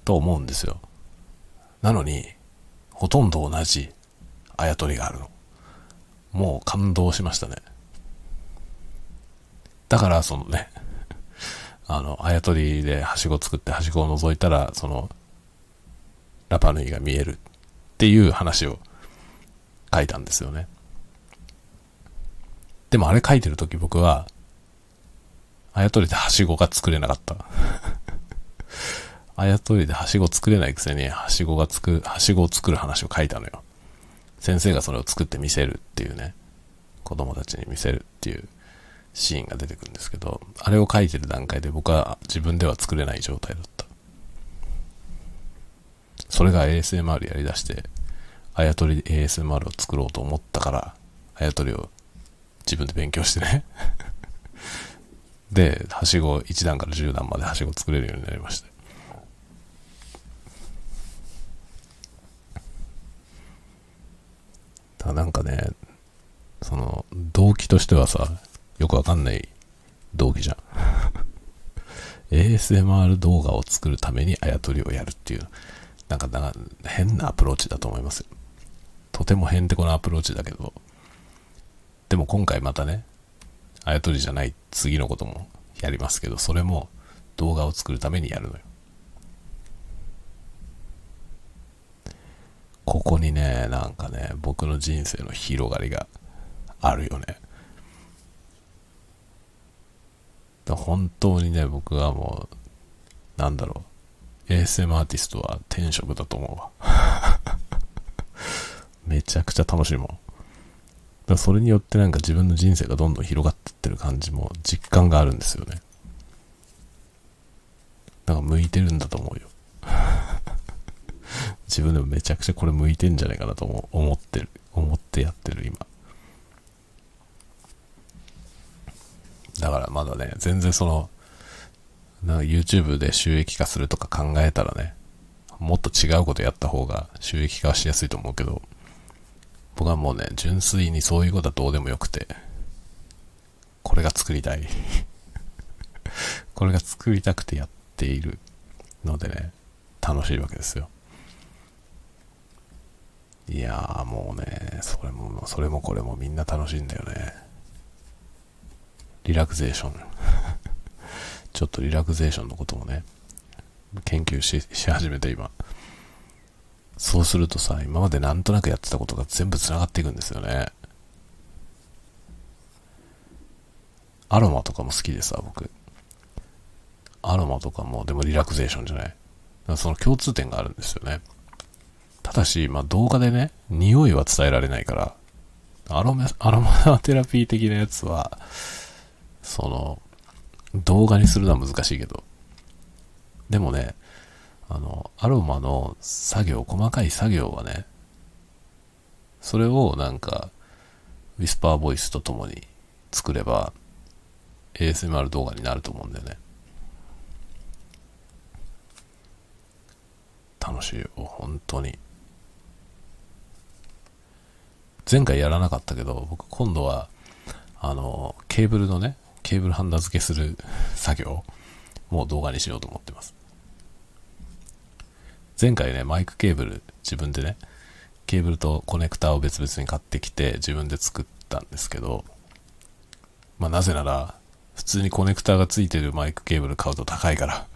と思うんですよ。なのに、ほとんど同じあやとりがあるの。もう感動しましたね。だから、そのね、[LAUGHS] あの、あやとりではしご作ってはしごを覗いたら、その、ラパヌイが見えるっていう話を書いたんですよね。でもあれ書いてる時僕は、あやとりではしごが作れなかった。[LAUGHS] あやとりではしご作れないくせに、はしごがつく、はしごを作る話を書いたのよ。先生がそれを作って見せるっていうね、子供たちに見せるっていうシーンが出てくるんですけど、あれを書いてる段階で僕は自分では作れない状態だった。それが ASMR やりだして、あやとり ASMR を作ろうと思ったから、あやとりを自分で勉強してねで、はしご1段から10段まではしご作れるようになりました。だなんかね、その、動機としてはさ、よくわかんない動機じゃん。ASMR 動画を作るためにあやとりをやるっていう、なんか、なんか変なアプローチだと思いますよ。とてもへんてこなアプローチだけど、でも今回またね、あやとりじゃない次のこともやりますけど、それも動画を作るためにやるのよ。ここにね、なんかね、僕の人生の広がりがあるよね。本当にね、僕はもう、なんだろう、ASM アーティストは天職だと思うわ。[LAUGHS] めちゃくちゃ楽しいもん。だそれによってなんか自分の人生がどんどん広がってってる感じも実感があるんですよね。なんか向いてるんだと思うよ。[LAUGHS] 自分でもめちゃくちゃこれ向いてんじゃないかなと思ってる。思ってやってる今。だからまだね、全然その、な YouTube で収益化するとか考えたらね、もっと違うことやった方が収益化はしやすいと思うけど、僕はもうね、純粋にそういうことはどうでもよくて、これが作りたい [LAUGHS] これが作りたくてやっているのでね、楽しいわけですよ。いやーもうね、それも、それもこれもみんな楽しいんだよね。リラクゼーション。[LAUGHS] ちょっとリラクゼーションのこともね、研究しし始めて今。そうするとさ、今までなんとなくやってたことが全部繋がっていくんですよね。アロマとかも好きでさ、僕。アロマとかも、でもリラクゼーションじゃない。だからその共通点があるんですよね。ただし、まあ、動画でね、匂いは伝えられないから、アロマ、アロマテラピー的なやつは、その、動画にするのは難しいけど、でもね、あの、アロマの作業、細かい作業はね、それをなんか、ウィスパーボイスとともに作れば、ASMR 動画になると思うんだよね。楽しいよ、本当に。前回やらなかったけど、僕今度は、あの、ケーブルのね、ケーブルハンダ付けする作業も動画にしようと思ってます。前回ね、マイクケーブル自分でね、ケーブルとコネクタを別々に買ってきて自分で作ったんですけど、まあなぜなら、普通にコネクタが付いてるマイクケーブル買うと高いから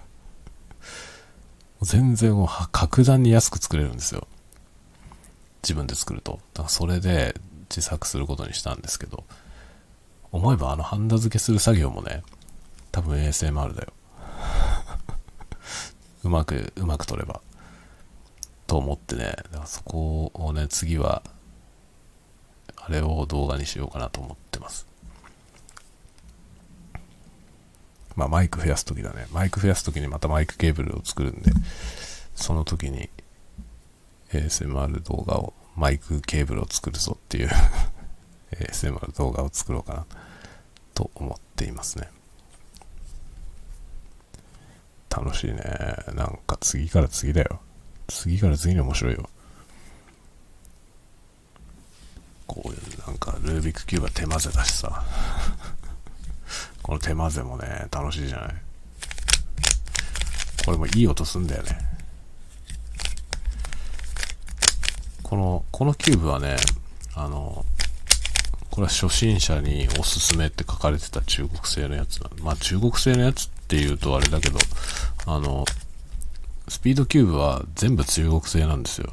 全然もう格段に安く作れるんですよ。自分で作ると。だからそれで自作することにしたんですけど、思えばあのハンダ付けする作業もね、多分 ASMR だよ。[LAUGHS] うまく、うまく撮れば。と思ってね、そこをね、次は、あれを動画にしようかなと思ってます。まあマイク増やすときだね。マイク増やすときにまたマイクケーブルを作るんで、その時に ASMR 動画を、マイクケーブルを作るぞっていう [LAUGHS] ASMR 動画を作ろうかなと思っていますね。楽しいね。なんか次から次だよ。次から次に面白いよ。こういう、なんか、ルービックキューブは手混ぜだしさ。[LAUGHS] この手混ぜもね、楽しいじゃない。これもいい音すんだよね。この、このキューブはね、あの、これは初心者におすすめって書かれてた中国製のやつなまあ中国製のやつって言うとあれだけど、あの、スピードキューブは全部中国製なんですよ。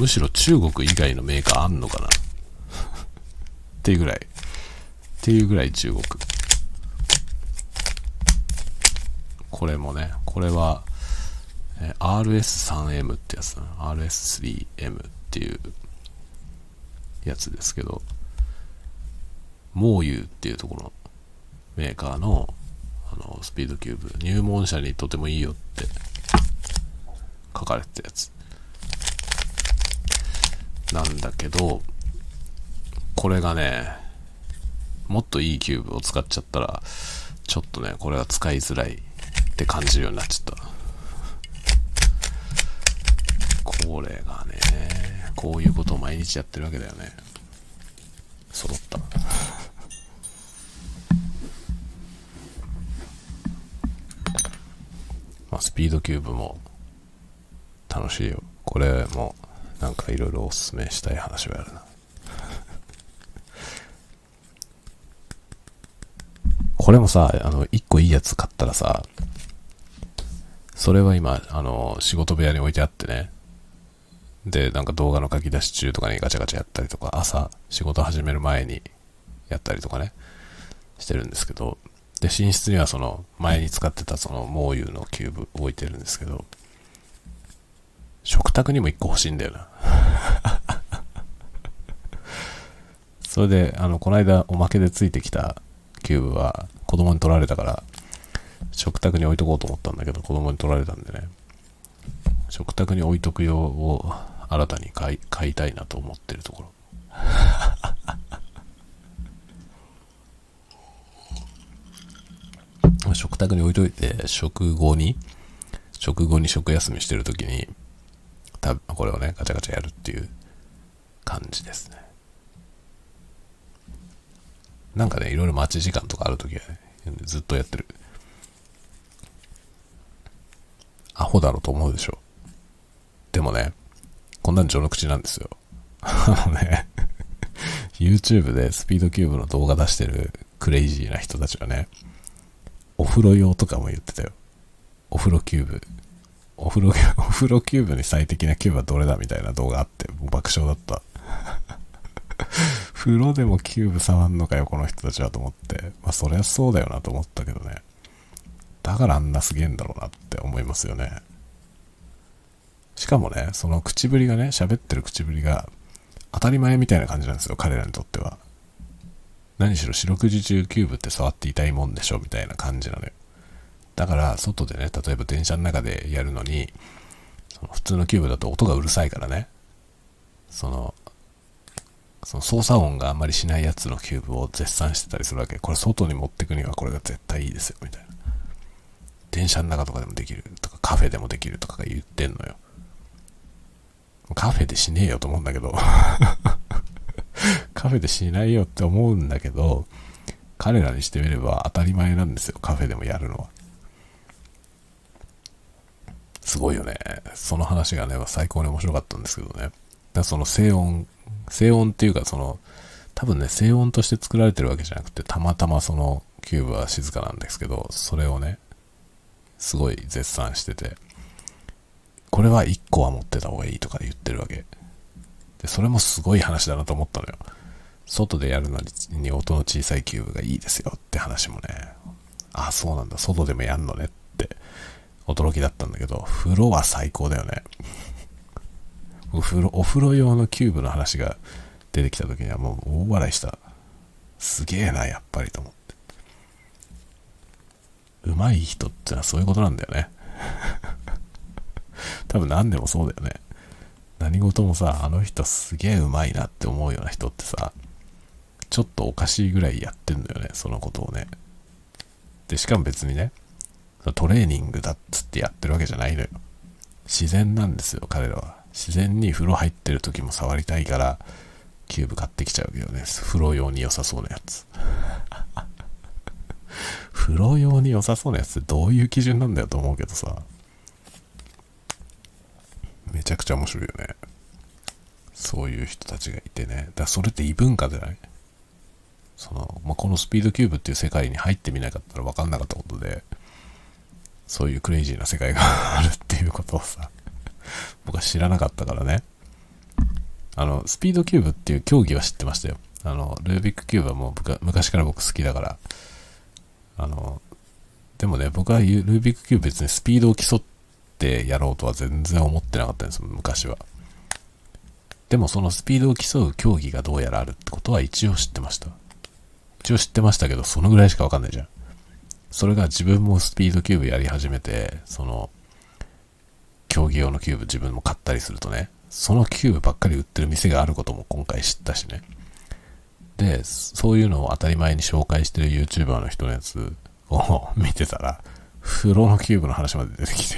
むしろ中国以外のメーカーあんのかな？[LAUGHS] っていうぐらい。っていうぐらい中国。これもね、これは、え RS3M ってやつな。RS3M っていうやつですけど、モーユーっていうところメーカーのあのスピードキューブ。入門者にとてもいいよって。書かれてたやつ。なんだけどこれがねもっといいキューブを使っちゃったらちょっとねこれは使いづらいって感じるようになっちゃった。これがねこういうことを毎日やってるわけだよね。揃ったまあ、スピードキューブも楽しいよ。これもなんかいろいろおすすめしたい話はあるな。これもさ、あの、一個いいやつ買ったらさ、それは今、あの、仕事部屋に置いてあってね。で、なんか動画の書き出し中とかにガチャガチャやったりとか、朝仕事始める前にやったりとかね、してるんですけど、で、寝室にはその、前に使ってたその、モーユーのキューブ置いてるんですけど、食卓にも1個欲しいんだよな。[LAUGHS] それで、あの、この間おまけでついてきたキューブは子供に取られたから、食卓に置いとこうと思ったんだけど、子供に取られたんでね、食卓に置いとく用を新たに買い買いたいなと思ってるところ。[LAUGHS] 食卓に置いといて、食後に、食後に食休みしてるときに、たこれをね、ガチャガチャやるっていう感じですね。なんかね、いろいろ待ち時間とかあるときはね、ずっとやってる。アホだろうと思うでしょ。でもね、こんなん序の口なんですよ。あのね、YouTube でスピードキューブの動画出してるクレイジーな人たちはね、お風呂用とかも言ってたよ。お風呂キューブ。お風呂、[LAUGHS] お風呂キューブに最適なキューブはどれだみたいな動画あって、もう爆笑だった。風呂でもキューブ触んのかよ、この人たちはと思って。まあ、そりゃそうだよなと思ったけどね。だからあんなすげえんだろうなって思いますよね。しかもね、その口ぶりがね、喋ってる口ぶりが当たり前みたいな感じなんですよ、彼らにとっては。何しろ四六時中キューブって触っていたいもんでしょみたいな感じなのよ。だから外でね、例えば電車の中でやるのに、その普通のキューブだと音がうるさいからね、そのその操作音があんまりしないやつのキューブを絶賛してたりするわけ。これ外に持ってくにはこれが絶対いいですよ、みたいな。電車の中とかでもできるとか、カフェでもできるとか言ってんのよ。カフェでしねえよと思うんだけど [LAUGHS] カフェでしないよって思うんだけど、彼らにしてみれば当たり前なんですよ、カフェでもやるのは。すごいよね。その話がね、最高に面白かったんですけどね。だからその静音、静音っていうかその、多分ね、静音として作られてるわけじゃなくて、たまたまそのキューブは静かなんですけど、それをね、すごい絶賛してて、これは1個は持ってた方がいいとか言ってるわけ。で、それもすごい話だなと思ったのよ。外でやるのに音の小さいキューブがいいですよって話もね、あ、そうなんだ、外でもやんのねって驚きだったんだけど、風呂は最高だよね。[LAUGHS] お風呂、お風呂用のキューブの話が出てきた時にはもう大笑いした。すげえな、やっぱりと思って。上手い人ってのはそういうことなんだよね。多分何でもそうだよね。何事もさ、あの人すげえ上手いなって思うような人ってさ、ちょっとおかしいぐらいやってんのよね、そのことをね。で、しかも別にね、トレーニングだっつってやってるわけじゃないのよ。自然なんですよ、彼らは。自然に風呂入ってる時も触りたいから、キューブ買ってきちゃうけどね。風呂用に良さそうなやつ。[LAUGHS] 風呂用に良さそうなやつってどういう基準なんだよと思うけどさ。めちゃくちゃ面白いよね。そういう人たちがいてね。だそれって異文化じゃない？その、まあ、このスピードキューブっていう世界に入ってみなかったら分かんなかったことで、そういうクレイジーな世界があるっていうことをさ、[LAUGHS] 僕は知らなかったからね。あの、スピードキューブっていう競技は知ってましたよ。あの、ルービックキューブはもう昔から僕好きだから、あの、でもね、僕はルービックキューブ別にスピードを競ってやろうとは全然思ってなかったんです昔は。でもそのスピードを競う競技がどうやらあるってことは一応知ってました。一応知ってましたけど、そのぐらいしかわかんないじゃん。それが自分もスピードキューブやり始めて、その、競技用のキューブ自分も買ったりするとね、そのキューブばっかり売ってる店があることも今回知ったしね。で、そういうのを当たり前に紹介してる YouTuber の人のやつを [LAUGHS] 見てたら、風呂のキューブの話まで出てきて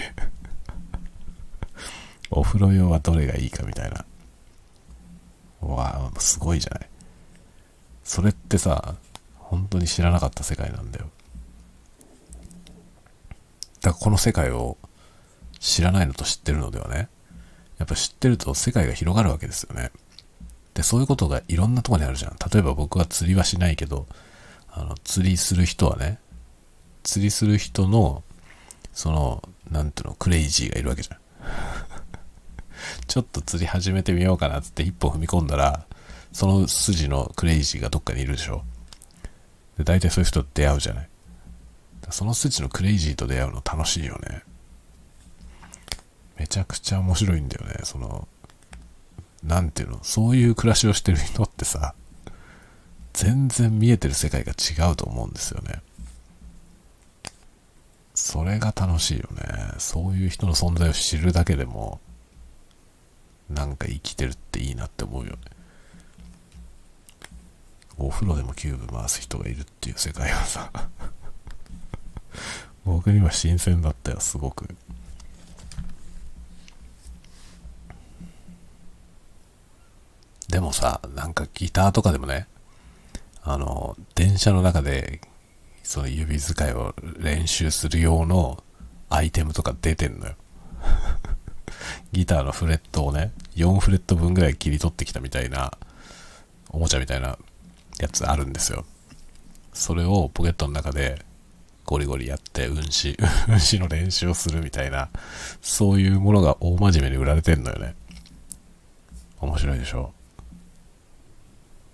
お風呂用はどれがいいかみたいな。わあ、すごいじゃない。それってさ、本当に知らなかった世界なんだよ。だからこの世界を知らないのと知ってるのではね、やっぱ知ってると世界が広がるわけですよね。で、そういうことがいろんなとこにあるじゃん。例えば僕は釣りはしないけど、あの、釣りする人はね、釣りする人の、その、なんていうの、クレイジーがいるわけじゃん。ちょっと釣り始めてみようかなって一歩踏み込んだら、その筋のクレイジーがどっかにいるでしょ。で、大体そういう人と出会うじゃない。その筋のクレイジーと出会うの楽しいよね。めちゃくちゃ面白いんだよね。その、なんていうの、そういう暮らしをしてる人ってさ、全然見えてる世界が違うと思うんですよね。それが楽しいよね。そういう人の存在を知るだけでも、なんか生きてるっていいなって思うよね。お風呂でもキューブ回す人がいるっていう世界はさ [LAUGHS] 僕には新鮮だったよ、すごく。でもさ、なんかギターとかでもね、あの、電車の中で、その指使いを練習する用のアイテムとか出てんのよ。ギターのフレットをね、4フレット分ぐらい切り取ってきたみたいな、おもちゃみたいなやつあるんですよ。それをポケットの中でゴリゴリやって運指、運指 [LAUGHS] の練習をするみたいな、そういうものが大真面目に売られてんのよね。面白いでしょ？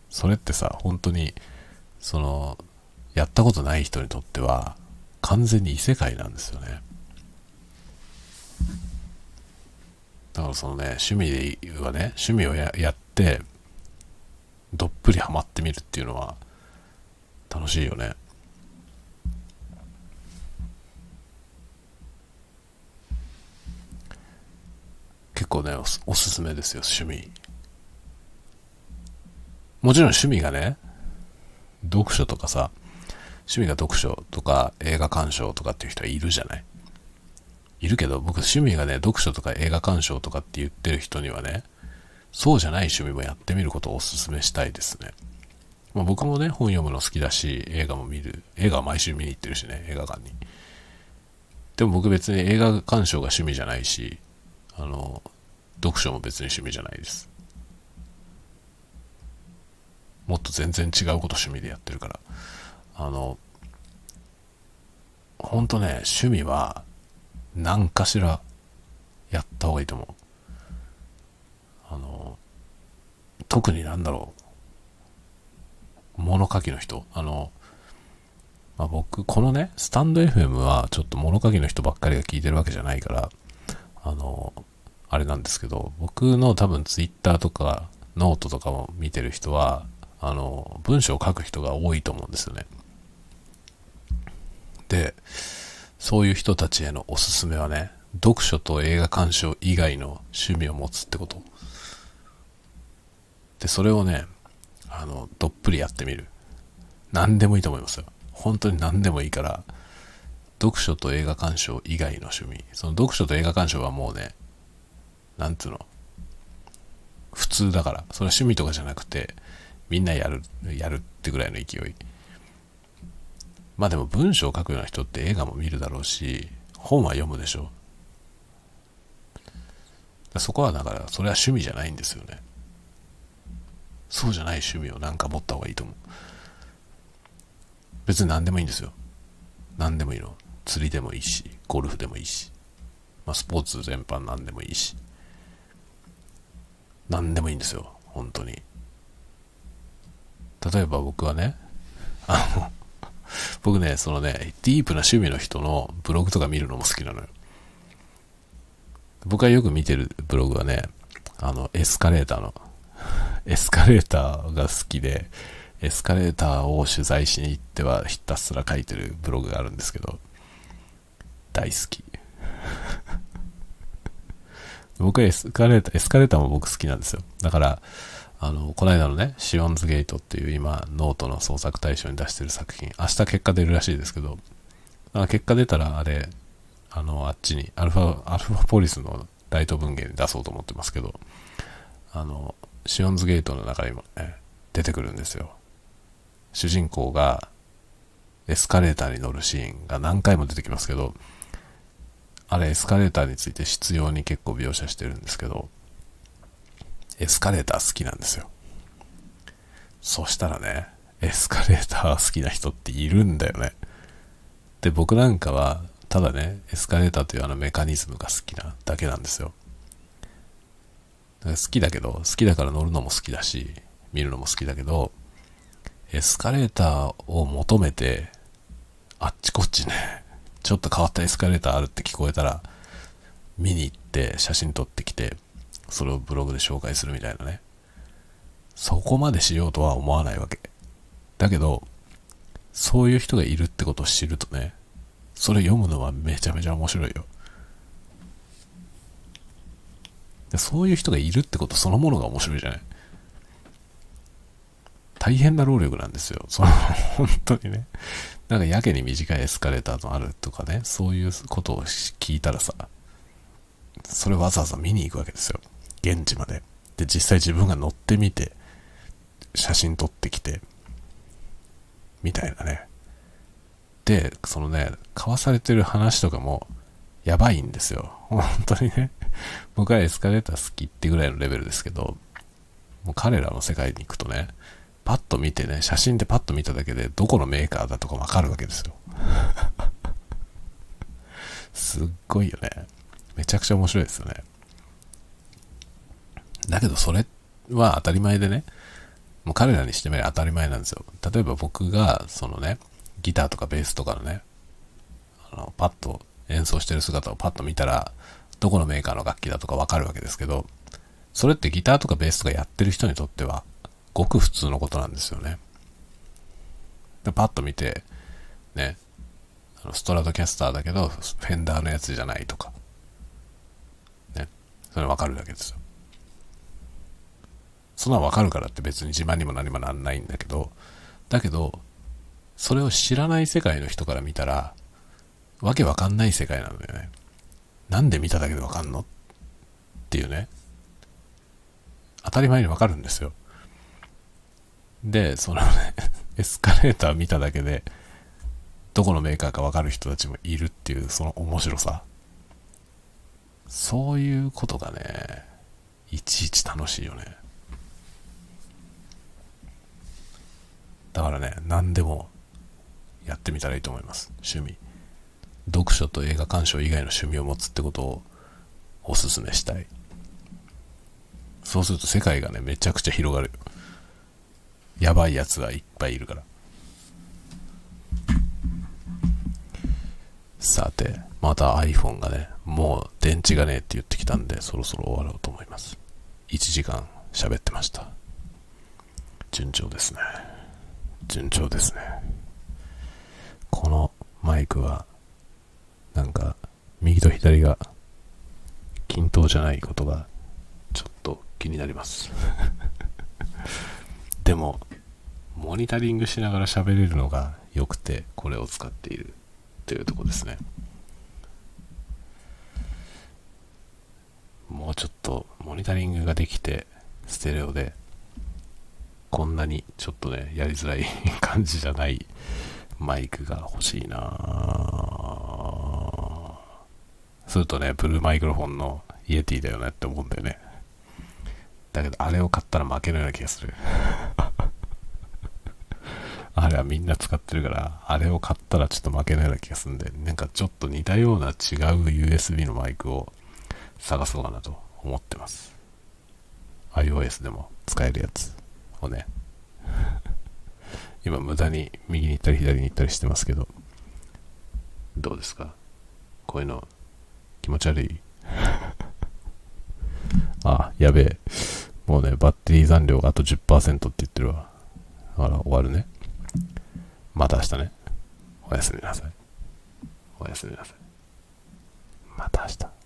それってさ、本当に、その、やったことない人にとっては、完全に異世界なんですよね。だからそのね、趣味はね、趣味をややって、どっぷりハマってみるっていうのは、楽しいよね。結構ねおすすめですよ趣味もちろん趣味がね、読書とかさ、趣味が読書とか映画鑑賞とかっていう人はいるじゃないいるけど、僕趣味がね、読書とか映画鑑賞とかって言ってる人にはね、そうじゃない趣味もやってみることをお勧めしたいですね。まあ、僕もね、本読むの好きだし、映画も見る。映画は毎週見に行ってるしね、映画館に。でも僕別に映画鑑賞が趣味じゃないし、あの、読書も別に趣味じゃないです。もっと全然違うこと趣味でやってるから。あの、ほんとね、趣味は何かしらやった方がいいと思う。あの、特になんだろう。物書きの人。あの、まあ、僕、このね、スタンド FM はちょっと物書きの人ばっかりが聞いてるわけじゃないから、あの、あれなんですけど、僕の多分 Twitter とかノートとかも見てる人は、あの、文章を書く人が多いと思うんですよね。で、そういう人たちへのおすすめはね、読書と映画鑑賞以外の趣味を持つってこと。で、それをね、あの、どっぷりやってみる。何でもいいと思いますよ。本当に何でもいいから、読書と映画鑑賞以外の趣味。その読書と映画鑑賞はもうね、なんつうの、普通だから。それは趣味とかじゃなくて、みんなやる、やるってぐらいの勢い。まあでも文章を書くような人って映画も見るだろうし、本は読むでしょ。そこはだから、それは趣味じゃないんですよね。そうじゃない趣味をなんか持った方がいいと思う。別に何でもいいんですよ。何でもいいの。釣りでもいいし、ゴルフでもいいし、まあ、スポーツ全般何でもいいし、何でもいいんですよ。本当に。例えば僕はね、あの、僕ね、そのね、ディープな趣味の人のブログとか見るのも好きなのよ。僕がよく見てるブログはね、あの、エスカレーターの、[LAUGHS] エスカレーターが好きで、エスカレーターを取材しに行ってはひたすら書いてるブログがあるんですけど、大好き。[LAUGHS] 僕はエスカレーター、エスカレーターも僕好きなんですよ。だから、あの、この間のね、シオンズゲートっていう今、ノートの創作大賞に出してる作品、明日結果出るらしいですけど、あ結果出たらあれ、あの、あっちに、アルファ、アルファポリスのライト文芸に出そうと思ってますけど、あの、シオンズゲートの中にもね、出てくるんですよ。主人公がエスカレーターに乗るシーンが何回も出てきますけど、あれエスカレーターについて必要に結構描写してるんですけど、エスカレーター好きなんですよ。そしたらね、エスカレーター好きな人っているんだよね。で、僕なんかは、ただね、エスカレーターというあのメカニズムが好きなだけなんですよ。好きだけど、好きだから乗るのも好きだし、見るのも好きだけど、エスカレーターを求めて、あっちこっちね、ちょっと変わったエスカレーターあるって聞こえたら、見に行って写真撮ってきて、それをブログで紹介するみたいなね。そこまでしようとは思わないわけ。だけど、そういう人がいるってことを知るとね、それ読むのはめちゃめちゃ面白いよ。そういう人がいるってことそのものが面白いじゃない。大変な労力なんですよ。その、本当にね。なんかやけに短いエスカレーターのあるとかね、そういうことを聞いたらさ、それわざわざ見に行くわけですよ。現地まで。で、実際自分が乗ってみて、写真撮ってきて、みたいなね。で、そのね、交わされてる話とかも、やばいんですよ。本当にね。僕はエスカレーター好きってぐらいのレベルですけど、もう彼らの世界に行くとね、パッと見てね、写真でパッと見ただけで、どこのメーカーだとかわかるわけですよ。[LAUGHS] すっごいよね。めちゃくちゃ面白いですよね。だけどそれは当たり前でね、もう彼らにしてみれば当たり前なんですよ。例えば僕が、そのね、ギターとかベースとかのね、あの、パッと演奏してる姿をパッと見たら、どこのメーカーの楽器だとかわかるわけですけど、それってギターとかベースとかやってる人にとっては、ごく普通のことなんですよね。でパッと見て、ね、あのストラトキャスターだけど、フェンダーのやつじゃないとか、ね、それわかるわけですよ。そんなんわかるからって別に自慢にも何もなんないんだけど、だけど、それを知らない世界の人から見たら、わけわかんない世界なんだよね。なんで見ただけでわかんのっていうね。当たり前にわかるんですよ。で、そのね、[LAUGHS] エスカレーター見ただけで、どこのメーカーかわかる人たちもいるっていう、その面白さ。そういうことがね、いちいち楽しいよね。だからね、何でもやってみたらいいと思います。趣味。読書と映画鑑賞以外の趣味を持つってことをおすすめしたい。そうすると世界がね、めちゃくちゃ広がる。やばいやつがいっぱいいるから。さて、また iPhone がね、もう電池がねえって言ってきたんで、そろそろ終わろうと思います。1時間喋ってました。順調ですね。順調ですね。このマイクは、なんか、右と左が均等じゃないことが、ちょっと気になります [LAUGHS] でも、モニタリングしながら喋れるのが良くて、これを使っているというとこですね。もうちょっとモニタリングができて、ステレオで、こんなにちょっとね、やりづらい感じじゃないマイクが欲しいなするとね、ブルーマイクロフォンのイエティだよねって思うんだよね。だけど、あれを買ったら負けるような気がする。[LAUGHS] あれはみんな使ってるから、あれを買ったらちょっと負けないような気がするんで、なんかちょっと似たような違う USB のマイクを探そうかなと思ってます。iOS でも使えるやつをね。今無駄に右に行ったり左に行ったりしてますけど、どうですか？こういうの気持ち悪い？[LAUGHS] あ、やべえ。もうね、バッテリー残量があと10%って言ってるわ。あら、終わるね。また明日ね。おやすみなさい。おやすみなさい。また明日。